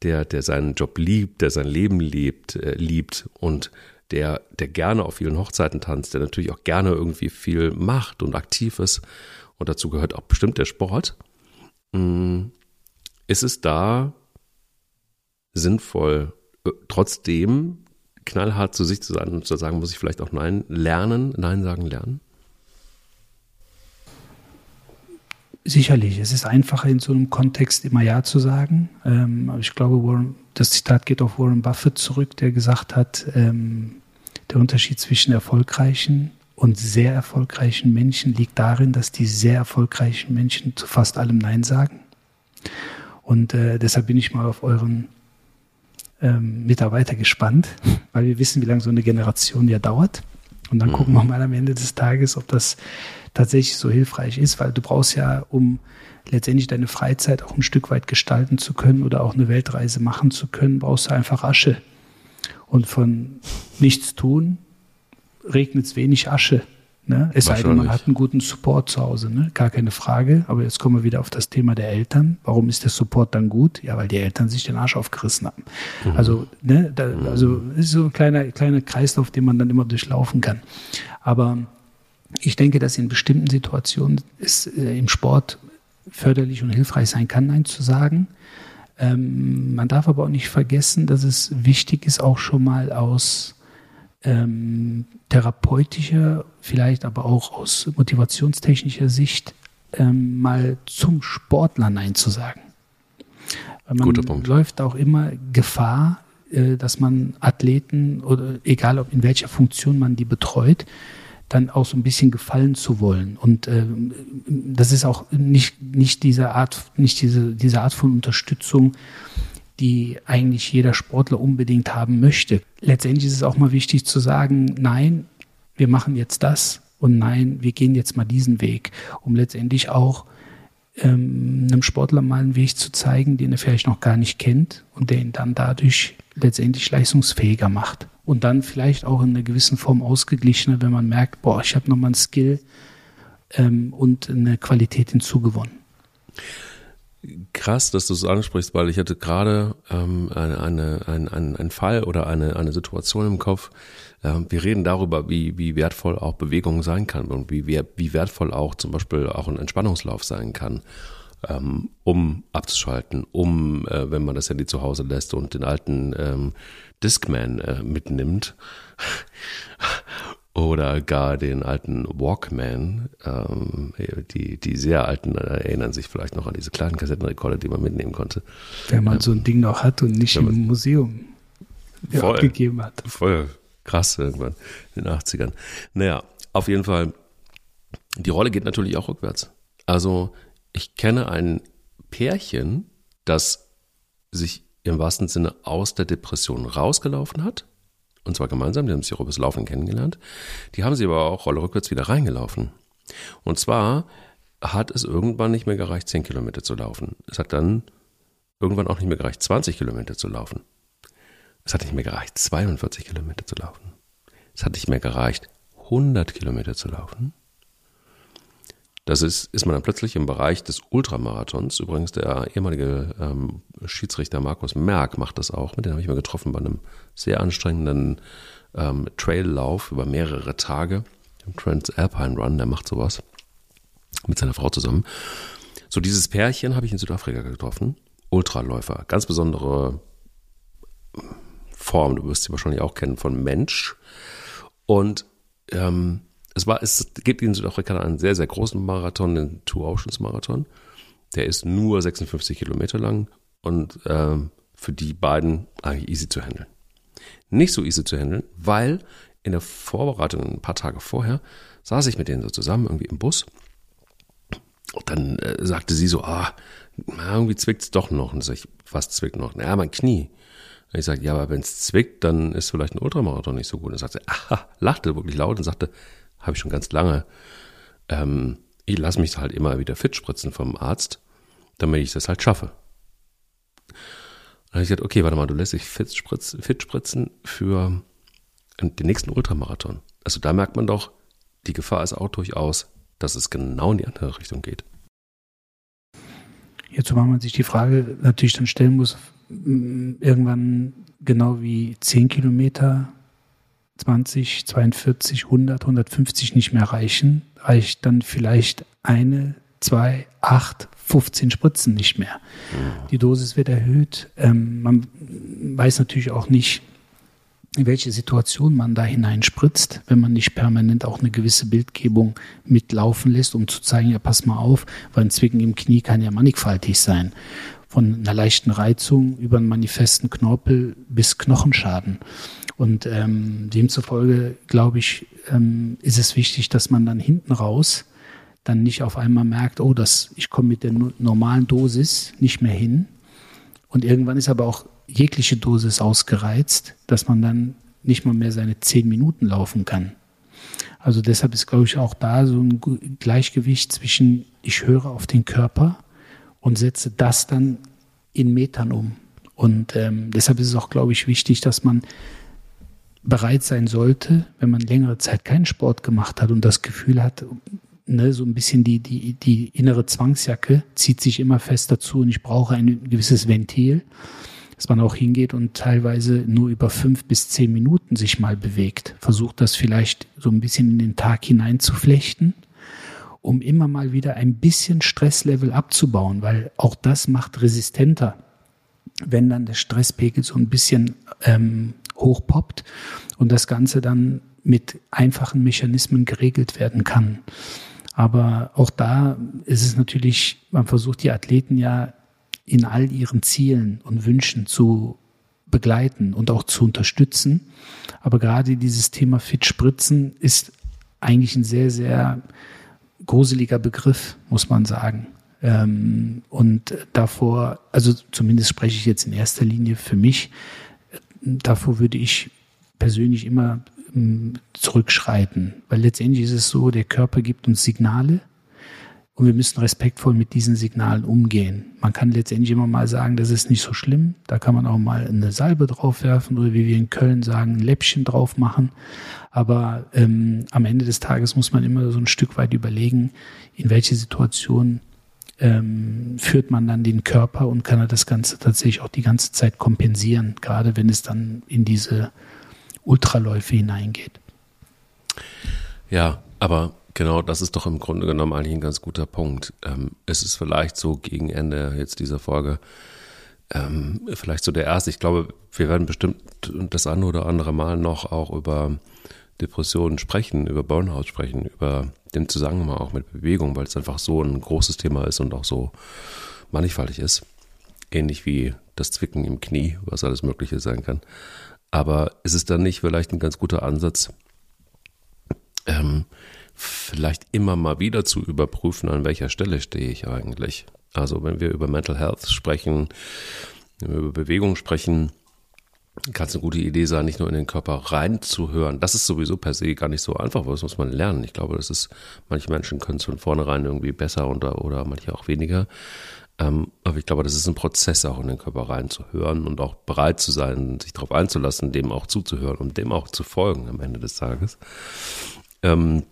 der, der seinen Job liebt, der sein Leben liebt, äh, liebt und der, der gerne auf vielen Hochzeiten tanzt, der natürlich auch gerne irgendwie viel macht und aktiv ist. Und dazu gehört auch bestimmt der Sport. Mm, ist es da sinnvoll, äh, trotzdem knallhart zu sich zu sein und zu sagen, muss ich vielleicht auch Nein lernen, Nein sagen lernen? Sicherlich, es ist einfacher in so einem Kontext immer Ja zu sagen. Ähm, aber ich glaube, Warren, das Zitat geht auf Warren Buffett zurück, der gesagt hat, ähm, der Unterschied zwischen erfolgreichen und sehr erfolgreichen Menschen liegt darin, dass die sehr erfolgreichen Menschen zu fast allem Nein sagen. Und äh, deshalb bin ich mal auf euren ähm, Mitarbeiter gespannt, weil wir wissen, wie lange so eine Generation ja dauert. Und dann mhm. gucken wir mal am Ende des Tages, ob das tatsächlich so hilfreich ist, weil du brauchst ja, um letztendlich deine Freizeit auch ein Stück weit gestalten zu können oder auch eine Weltreise machen zu können, brauchst du einfach Asche. Und von nichts tun regnet es wenig Asche. Ne? Es sei denn, man hat einen guten Support zu Hause, ne? gar keine Frage. Aber jetzt kommen wir wieder auf das Thema der Eltern. Warum ist der Support dann gut? Ja, weil die Eltern sich den Arsch aufgerissen haben. Mhm. Also, ne, da, also ist so ein kleiner, kleiner Kreislauf, den man dann immer durchlaufen kann. Aber ich denke, dass in bestimmten Situationen es äh, im Sport förderlich und hilfreich sein kann, Nein zu sagen. Ähm, man darf aber auch nicht vergessen, dass es wichtig ist, auch schon mal aus ähm, therapeutischer, vielleicht aber auch aus motivationstechnischer Sicht ähm, mal zum Sportler Nein zu sagen. Weil man läuft auch immer Gefahr, äh, dass man Athleten oder egal ob in welcher Funktion man die betreut, dann auch so ein bisschen gefallen zu wollen. Und äh, das ist auch nicht, nicht diese Art, nicht diese, diese Art von Unterstützung, die eigentlich jeder Sportler unbedingt haben möchte. Letztendlich ist es auch mal wichtig zu sagen, nein, wir machen jetzt das und nein, wir gehen jetzt mal diesen Weg, um letztendlich auch ähm, einem Sportler mal einen Weg zu zeigen, den er vielleicht noch gar nicht kennt und der ihn dann dadurch letztendlich leistungsfähiger macht und dann vielleicht auch in einer gewissen Form ausgeglichener, wenn man merkt, boah, ich habe nochmal einen Skill ähm, und eine Qualität hinzugewonnen. Krass, dass du es ansprichst, weil ich hatte gerade ähm, eine, eine, ein, ein, ein Fall oder eine, eine Situation im Kopf. Ähm, wir reden darüber, wie, wie wertvoll auch Bewegung sein kann und wie, wie wertvoll auch zum Beispiel auch ein Entspannungslauf sein kann ähm, um abzuschalten, um, äh, wenn man das Handy zu Hause lässt und den alten ähm, Discman äh, mitnimmt. Oder gar den alten Walkman. Ähm, die, die sehr alten erinnern sich vielleicht noch an diese kleinen Kassettenrekorder, die man mitnehmen konnte. Wenn man ähm, so ein Ding noch hat und nicht im Museum voll, abgegeben hat. Voll krass irgendwann in den 80ern. Naja, auf jeden Fall, die Rolle geht natürlich auch rückwärts. Also ich kenne ein Pärchen, das sich im wahrsten Sinne aus der Depression rausgelaufen hat und zwar gemeinsam, die haben sich übers Laufen kennengelernt. Die haben sie aber auch Rolle rückwärts wieder reingelaufen. Und zwar hat es irgendwann nicht mehr gereicht, 10 Kilometer zu laufen. Es hat dann irgendwann auch nicht mehr gereicht, 20 Kilometer zu laufen. Es hat nicht mehr gereicht, 42 Kilometer zu laufen. Es hat nicht mehr gereicht, 100 Kilometer zu laufen. Das ist, ist man dann plötzlich im Bereich des Ultramarathons. Übrigens, der ehemalige ähm, Schiedsrichter Markus Merck macht das auch. Mit dem habe ich mal getroffen bei einem sehr anstrengenden ähm, Traillauf über mehrere Tage. Im Transalpine Run, der macht sowas mit seiner Frau zusammen. So dieses Pärchen habe ich in Südafrika getroffen. Ultraläufer, ganz besondere Form, du wirst sie wahrscheinlich auch kennen, von Mensch. Und ähm, es war, es gibt in Südafrika einen sehr, sehr großen Marathon, den Two Oceans Marathon. Der ist nur 56 Kilometer lang und ähm, für die beiden eigentlich easy zu handeln. Nicht so easy zu handeln, weil in der Vorbereitung, ein paar Tage vorher, saß ich mit denen so zusammen irgendwie im Bus. Und dann äh, sagte sie so, ah, irgendwie zwickt's doch noch. Und sag ich, was zwickt noch? Naja, mein Knie. Und ich sage, ja, aber wenn es zwickt, dann ist vielleicht ein Ultramarathon nicht so gut. Und dann sagt sie, aha, lachte wirklich laut und sagte, habe ich schon ganz lange. Ähm, ich lasse mich halt immer wieder fit spritzen vom Arzt, damit ich das halt schaffe. Dann habe ich gesagt, okay, warte mal, du lässt dich fit, spritzen, fit spritzen für den nächsten Ultramarathon. Also da merkt man doch, die Gefahr ist auch durchaus, dass es genau in die andere Richtung geht. Jetzt, zumal man sich die Frage natürlich dann stellen muss, irgendwann genau wie 10 Kilometer 20, 42, 100, 150 nicht mehr reichen, reicht dann vielleicht eine, zwei, acht, 15 Spritzen nicht mehr. Die Dosis wird erhöht. Ähm, man weiß natürlich auch nicht, in welche Situation man da hineinspritzt, wenn man nicht permanent auch eine gewisse Bildgebung mitlaufen lässt, um zu zeigen, ja, pass mal auf, weil ein Zwicken im Knie kann ja mannigfaltig sein. Von einer leichten Reizung über einen manifesten Knorpel bis Knochenschaden. Und ähm, demzufolge, glaube ich, ähm, ist es wichtig, dass man dann hinten raus dann nicht auf einmal merkt, oh, das, ich komme mit der normalen Dosis nicht mehr hin. Und irgendwann ist aber auch jegliche Dosis ausgereizt, dass man dann nicht mal mehr seine zehn Minuten laufen kann. Also deshalb ist, glaube ich, auch da so ein Gleichgewicht zwischen, ich höre auf den Körper und setze das dann in Metern um. Und ähm, deshalb ist es auch, glaube ich, wichtig, dass man bereit sein sollte, wenn man längere Zeit keinen Sport gemacht hat und das Gefühl hat, ne, so ein bisschen die, die, die innere Zwangsjacke zieht sich immer fest dazu und ich brauche ein gewisses Ventil, dass man auch hingeht und teilweise nur über fünf bis zehn Minuten sich mal bewegt. Versucht das vielleicht so ein bisschen in den Tag hinein zu flechten, um immer mal wieder ein bisschen Stresslevel abzubauen, weil auch das macht resistenter wenn dann der Stresspegel so ein bisschen ähm, hochpoppt und das Ganze dann mit einfachen Mechanismen geregelt werden kann. Aber auch da ist es natürlich, man versucht die Athleten ja in all ihren Zielen und Wünschen zu begleiten und auch zu unterstützen. Aber gerade dieses Thema Fit Spritzen ist eigentlich ein sehr, sehr gruseliger Begriff, muss man sagen. Ähm, und davor, also zumindest spreche ich jetzt in erster Linie für mich, davor würde ich persönlich immer ähm, zurückschreiten, weil letztendlich ist es so, der Körper gibt uns Signale und wir müssen respektvoll mit diesen Signalen umgehen. Man kann letztendlich immer mal sagen, das ist nicht so schlimm. Da kann man auch mal eine Salbe drauf werfen oder wie wir in Köln sagen, ein Läppchen drauf machen. Aber ähm, am Ende des Tages muss man immer so ein Stück weit überlegen, in welche Situation ähm, führt man dann den Körper und kann er das Ganze tatsächlich auch die ganze Zeit kompensieren, gerade wenn es dann in diese Ultraläufe hineingeht. Ja, aber genau das ist doch im Grunde genommen eigentlich ein ganz guter Punkt. Ähm, es ist vielleicht so gegen Ende jetzt dieser Folge, ähm, vielleicht so der erste. Ich glaube, wir werden bestimmt das eine oder andere Mal noch auch über Depressionen sprechen, über Burnout sprechen, über den Zusammenhang auch mit Bewegung, weil es einfach so ein großes Thema ist und auch so mannigfaltig ist. Ähnlich wie das Zwicken im Knie, was alles Mögliche sein kann. Aber ist es dann nicht vielleicht ein ganz guter Ansatz, ähm, vielleicht immer mal wieder zu überprüfen, an welcher Stelle stehe ich eigentlich? Also wenn wir über Mental Health sprechen, wenn wir über Bewegung sprechen, kann es eine gute Idee sein, nicht nur in den Körper reinzuhören. Das ist sowieso per se gar nicht so einfach, aber das muss man lernen. Ich glaube, das ist, manche Menschen können es von vornherein irgendwie besser oder, oder manche auch weniger. Ähm, aber ich glaube, das ist ein Prozess, auch in den Körper reinzuhören und auch bereit zu sein, sich darauf einzulassen, dem auch zuzuhören und dem auch zu folgen am Ende des Tages. Ähm,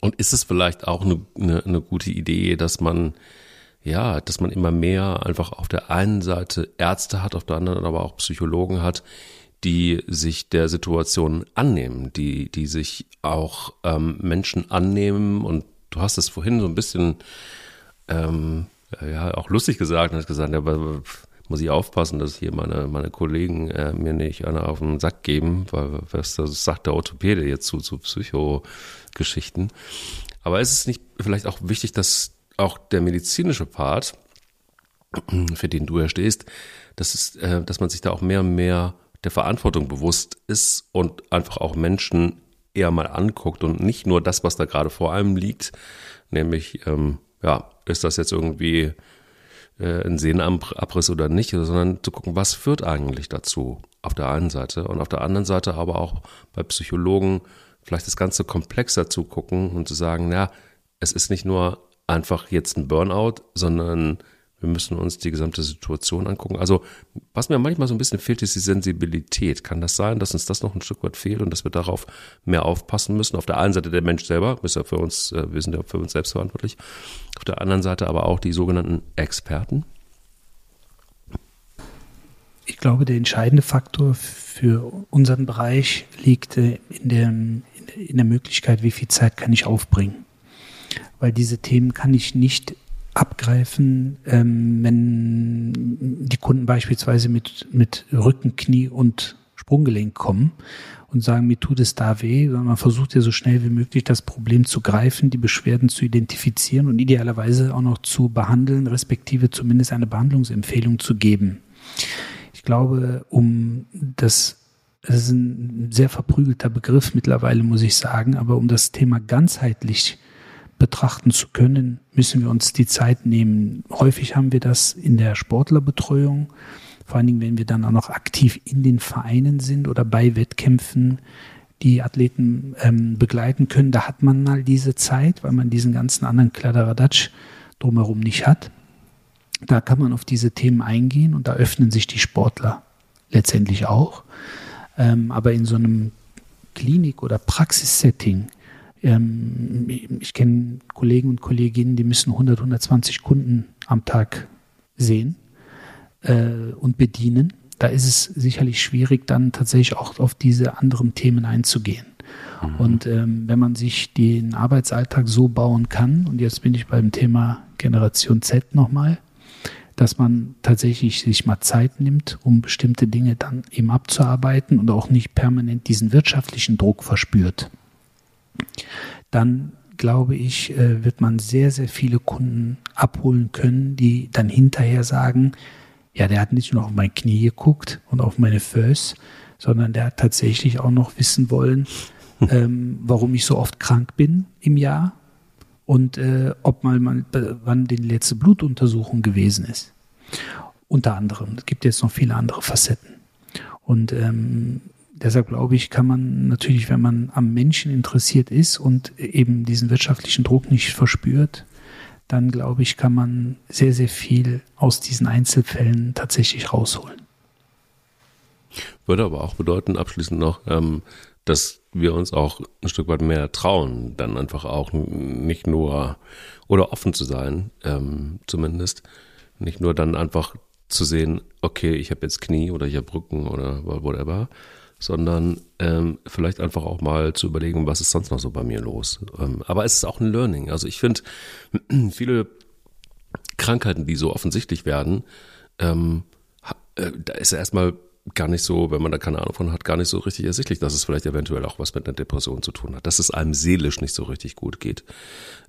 und ist es vielleicht auch eine, eine, eine gute Idee, dass man ja, dass man immer mehr einfach auf der einen Seite Ärzte hat, auf der anderen aber auch Psychologen hat, die sich der Situation annehmen, die, die sich auch ähm, Menschen annehmen. Und du hast es vorhin so ein bisschen ähm, ja auch lustig gesagt und hast gesagt, ja, aber muss ich aufpassen, dass hier meine, meine Kollegen äh, mir nicht einer auf den Sack geben, weil was das sagt der Orthopäde jetzt zu, zu Psychogeschichten. Aber ist es nicht vielleicht auch wichtig, dass auch der medizinische Part, für den du ja stehst, dass, es, äh, dass man sich da auch mehr und mehr der Verantwortung bewusst ist und einfach auch Menschen eher mal anguckt und nicht nur das, was da gerade vor einem liegt, nämlich, ähm, ja, ist das jetzt irgendwie äh, ein Sehnenabriss oder nicht, sondern zu gucken, was führt eigentlich dazu auf der einen Seite und auf der anderen Seite aber auch bei Psychologen vielleicht das Ganze komplexer zu gucken und zu sagen, na, es ist nicht nur einfach jetzt ein Burnout, sondern wir müssen uns die gesamte Situation angucken. Also, was mir manchmal so ein bisschen fehlt, ist die Sensibilität. Kann das sein, dass uns das noch ein Stück weit fehlt und dass wir darauf mehr aufpassen müssen? Auf der einen Seite der Mensch selber, ist ja für uns, äh, wir sind ja für uns selbst verantwortlich. Auf der anderen Seite aber auch die sogenannten Experten. Ich glaube, der entscheidende Faktor für unseren Bereich liegt äh, in der, in der Möglichkeit, wie viel Zeit kann ich aufbringen weil diese Themen kann ich nicht abgreifen, ähm, wenn die Kunden beispielsweise mit, mit Rücken, Knie und Sprunggelenk kommen und sagen, mir tut es da weh, sondern man versucht ja so schnell wie möglich das Problem zu greifen, die Beschwerden zu identifizieren und idealerweise auch noch zu behandeln, respektive zumindest eine Behandlungsempfehlung zu geben. Ich glaube, um das das ist ein sehr verprügelter Begriff mittlerweile, muss ich sagen, aber um das Thema ganzheitlich betrachten zu können, müssen wir uns die Zeit nehmen. Häufig haben wir das in der Sportlerbetreuung, vor allen Dingen, wenn wir dann auch noch aktiv in den Vereinen sind oder bei Wettkämpfen die Athleten ähm, begleiten können. Da hat man mal diese Zeit, weil man diesen ganzen anderen Kladderadatsch drumherum nicht hat. Da kann man auf diese Themen eingehen und da öffnen sich die Sportler letztendlich auch. Ähm, aber in so einem Klinik- oder Praxissetting ähm, ich kenne Kollegen und Kolleginnen, die müssen 100, 120 Kunden am Tag sehen äh, und bedienen. Da ist es sicherlich schwierig, dann tatsächlich auch auf diese anderen Themen einzugehen. Mhm. Und ähm, wenn man sich den Arbeitsalltag so bauen kann, und jetzt bin ich beim Thema Generation Z nochmal, dass man tatsächlich sich mal Zeit nimmt, um bestimmte Dinge dann eben abzuarbeiten und auch nicht permanent diesen wirtschaftlichen Druck verspürt dann glaube ich, äh, wird man sehr, sehr viele Kunden abholen können, die dann hinterher sagen, ja, der hat nicht nur auf mein Knie geguckt und auf meine Föß, sondern der hat tatsächlich auch noch wissen wollen, ähm, warum ich so oft krank bin im Jahr und äh, ob mal, mal wann die letzte Blutuntersuchung gewesen ist. Unter anderem. Es gibt jetzt noch viele andere Facetten. Und ähm, Deshalb glaube ich, kann man natürlich, wenn man am Menschen interessiert ist und eben diesen wirtschaftlichen Druck nicht verspürt, dann glaube ich, kann man sehr, sehr viel aus diesen Einzelfällen tatsächlich rausholen. Würde aber auch bedeuten, abschließend noch, ähm, dass wir uns auch ein Stück weit mehr trauen, dann einfach auch nicht nur oder offen zu sein, ähm, zumindest, nicht nur dann einfach zu sehen, okay, ich habe jetzt Knie oder ich habe Rücken oder whatever, sondern ähm, vielleicht einfach auch mal zu überlegen, was ist sonst noch so bei mir los. Ähm, aber es ist auch ein Learning. Also ich finde, viele Krankheiten, die so offensichtlich werden, ähm, äh, da ist erstmal gar nicht so, wenn man da keine Ahnung von hat, gar nicht so richtig ersichtlich, dass es vielleicht eventuell auch was mit einer Depression zu tun hat, dass es einem seelisch nicht so richtig gut geht.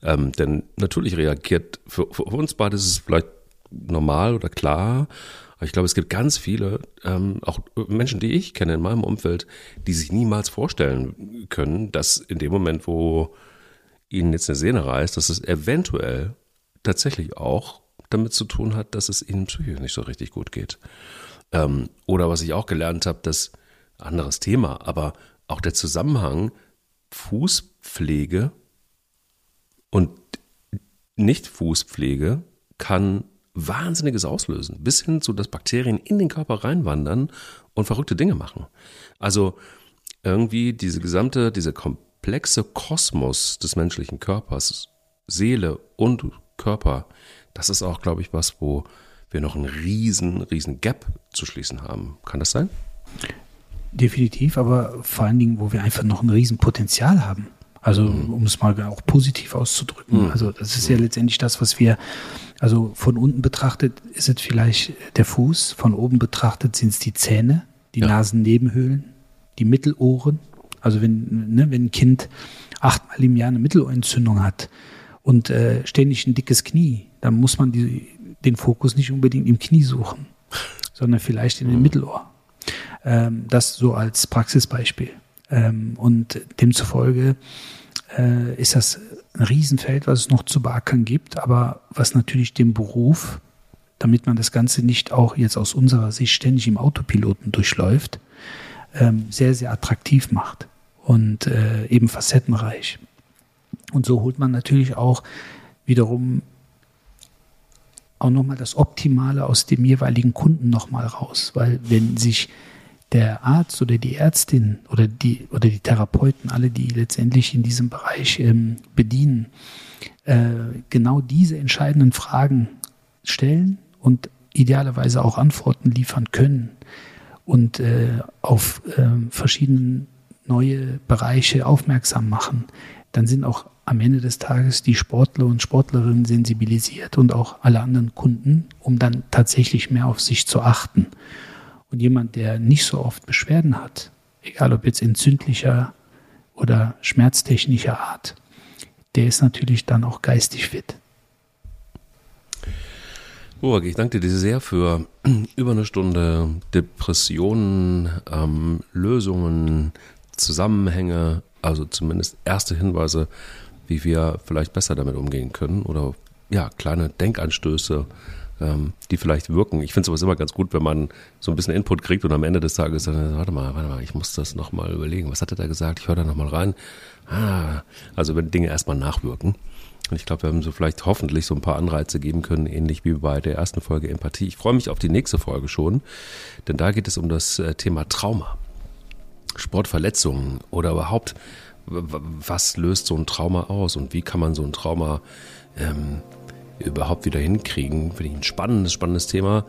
Ähm, denn natürlich reagiert, für, für uns beide ist es vielleicht normal oder klar, aber ich glaube, es gibt ganz viele, ähm, auch Menschen, die ich kenne in meinem Umfeld, die sich niemals vorstellen können, dass in dem Moment, wo ihnen jetzt eine Sehne reißt, dass es eventuell tatsächlich auch damit zu tun hat, dass es ihnen psychisch nicht so richtig gut geht. Ähm, oder was ich auch gelernt habe, das anderes Thema, aber auch der Zusammenhang Fußpflege und Nicht-Fußpflege kann Wahnsinniges auslösen, bis hin zu, dass Bakterien in den Körper reinwandern und verrückte Dinge machen. Also irgendwie diese gesamte, diese komplexe Kosmos des menschlichen Körpers, Seele und Körper, das ist auch, glaube ich, was, wo wir noch einen riesen, riesen Gap zu schließen haben. Kann das sein? Definitiv, aber vor allen Dingen, wo wir einfach noch ein riesen Potenzial haben. Also mhm. um es mal auch positiv auszudrücken. Mhm. Also das ist ja letztendlich das, was wir, also von unten betrachtet ist es vielleicht der Fuß, von oben betrachtet sind es die Zähne, die ja. Nasennebenhöhlen, die Mittelohren. Also wenn, ne, wenn ein Kind achtmal im Jahr eine Mittelohrentzündung hat und äh, ständig ein dickes Knie, dann muss man die, den Fokus nicht unbedingt im Knie suchen, sondern vielleicht in dem mhm. Mittelohr. Ähm, das so als Praxisbeispiel. Ähm, und demzufolge äh, ist das ein Riesenfeld, was es noch zu beackern gibt, aber was natürlich den Beruf, damit man das Ganze nicht auch jetzt aus unserer Sicht ständig im Autopiloten durchläuft, ähm, sehr, sehr attraktiv macht und äh, eben facettenreich. Und so holt man natürlich auch wiederum auch nochmal das Optimale aus dem jeweiligen Kunden nochmal raus. Weil wenn sich der Arzt oder die Ärztin oder die, oder die Therapeuten, alle, die letztendlich in diesem Bereich ähm, bedienen, äh, genau diese entscheidenden Fragen stellen und idealerweise auch Antworten liefern können und äh, auf äh, verschiedene neue Bereiche aufmerksam machen, dann sind auch am Ende des Tages die Sportler und Sportlerinnen sensibilisiert und auch alle anderen Kunden, um dann tatsächlich mehr auf sich zu achten. Und jemand, der nicht so oft Beschwerden hat, egal ob jetzt entzündlicher oder schmerztechnischer Art, der ist natürlich dann auch geistig fit. Burg, ich danke dir sehr für über eine Stunde Depressionen, ähm, Lösungen, Zusammenhänge, also zumindest erste Hinweise, wie wir vielleicht besser damit umgehen können oder ja, kleine Denkanstöße, ähm, die vielleicht wirken. Ich finde sowas immer ganz gut, wenn man so ein bisschen Input kriegt und am Ende des Tages dann, warte mal, warte mal, ich muss das nochmal überlegen. Was hat er da gesagt? Ich höre da nochmal rein. Ah, also wenn Dinge erstmal nachwirken. Und ich glaube, wir haben so vielleicht hoffentlich so ein paar Anreize geben können, ähnlich wie bei der ersten Folge Empathie. Ich freue mich auf die nächste Folge schon, denn da geht es um das äh, Thema Trauma. Sportverletzungen oder überhaupt was löst so ein Trauma aus und wie kann man so ein Trauma ähm, überhaupt wieder hinkriegen? Finde ich ein spannendes, spannendes Thema.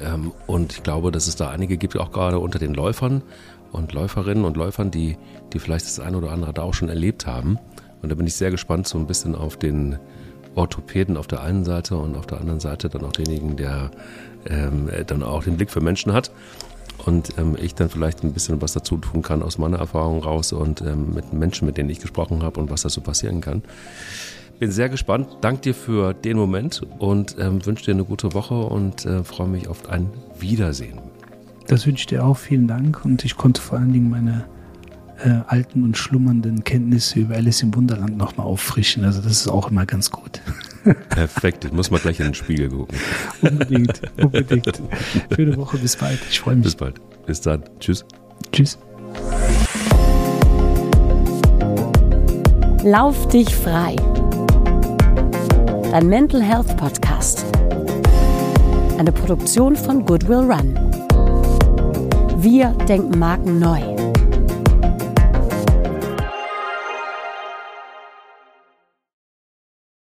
Ähm, und ich glaube, dass es da einige gibt, auch gerade unter den Läufern und Läuferinnen und Läufern, die, die vielleicht das eine oder andere da auch schon erlebt haben. Und da bin ich sehr gespannt, so ein bisschen auf den Orthopäden auf der einen Seite und auf der anderen Seite dann auch denjenigen, der ähm, dann auch den Blick für Menschen hat und ähm, ich dann vielleicht ein bisschen was dazu tun kann aus meiner Erfahrung raus und ähm, mit Menschen, mit denen ich gesprochen habe und was da so passieren kann. Bin sehr gespannt. Dank dir für den Moment und ähm, wünsche dir eine gute Woche und äh, freue mich auf ein Wiedersehen. Das wünsche ich dir auch. Vielen Dank und ich konnte vor allen Dingen meine äh, alten und schlummernden Kenntnisse über Alice im Wunderland nochmal auffrischen. Also das ist auch immer ganz gut. Perfekt, ich muss mal gleich in den Spiegel gucken. unbedingt, unbedingt. Schöne Woche, bis bald. Ich freue mich. Bis bald. Bis dann. Tschüss. Tschüss. Lauf dich frei. Dein Mental Health Podcast. Eine Produktion von Goodwill Run. Wir denken Marken neu.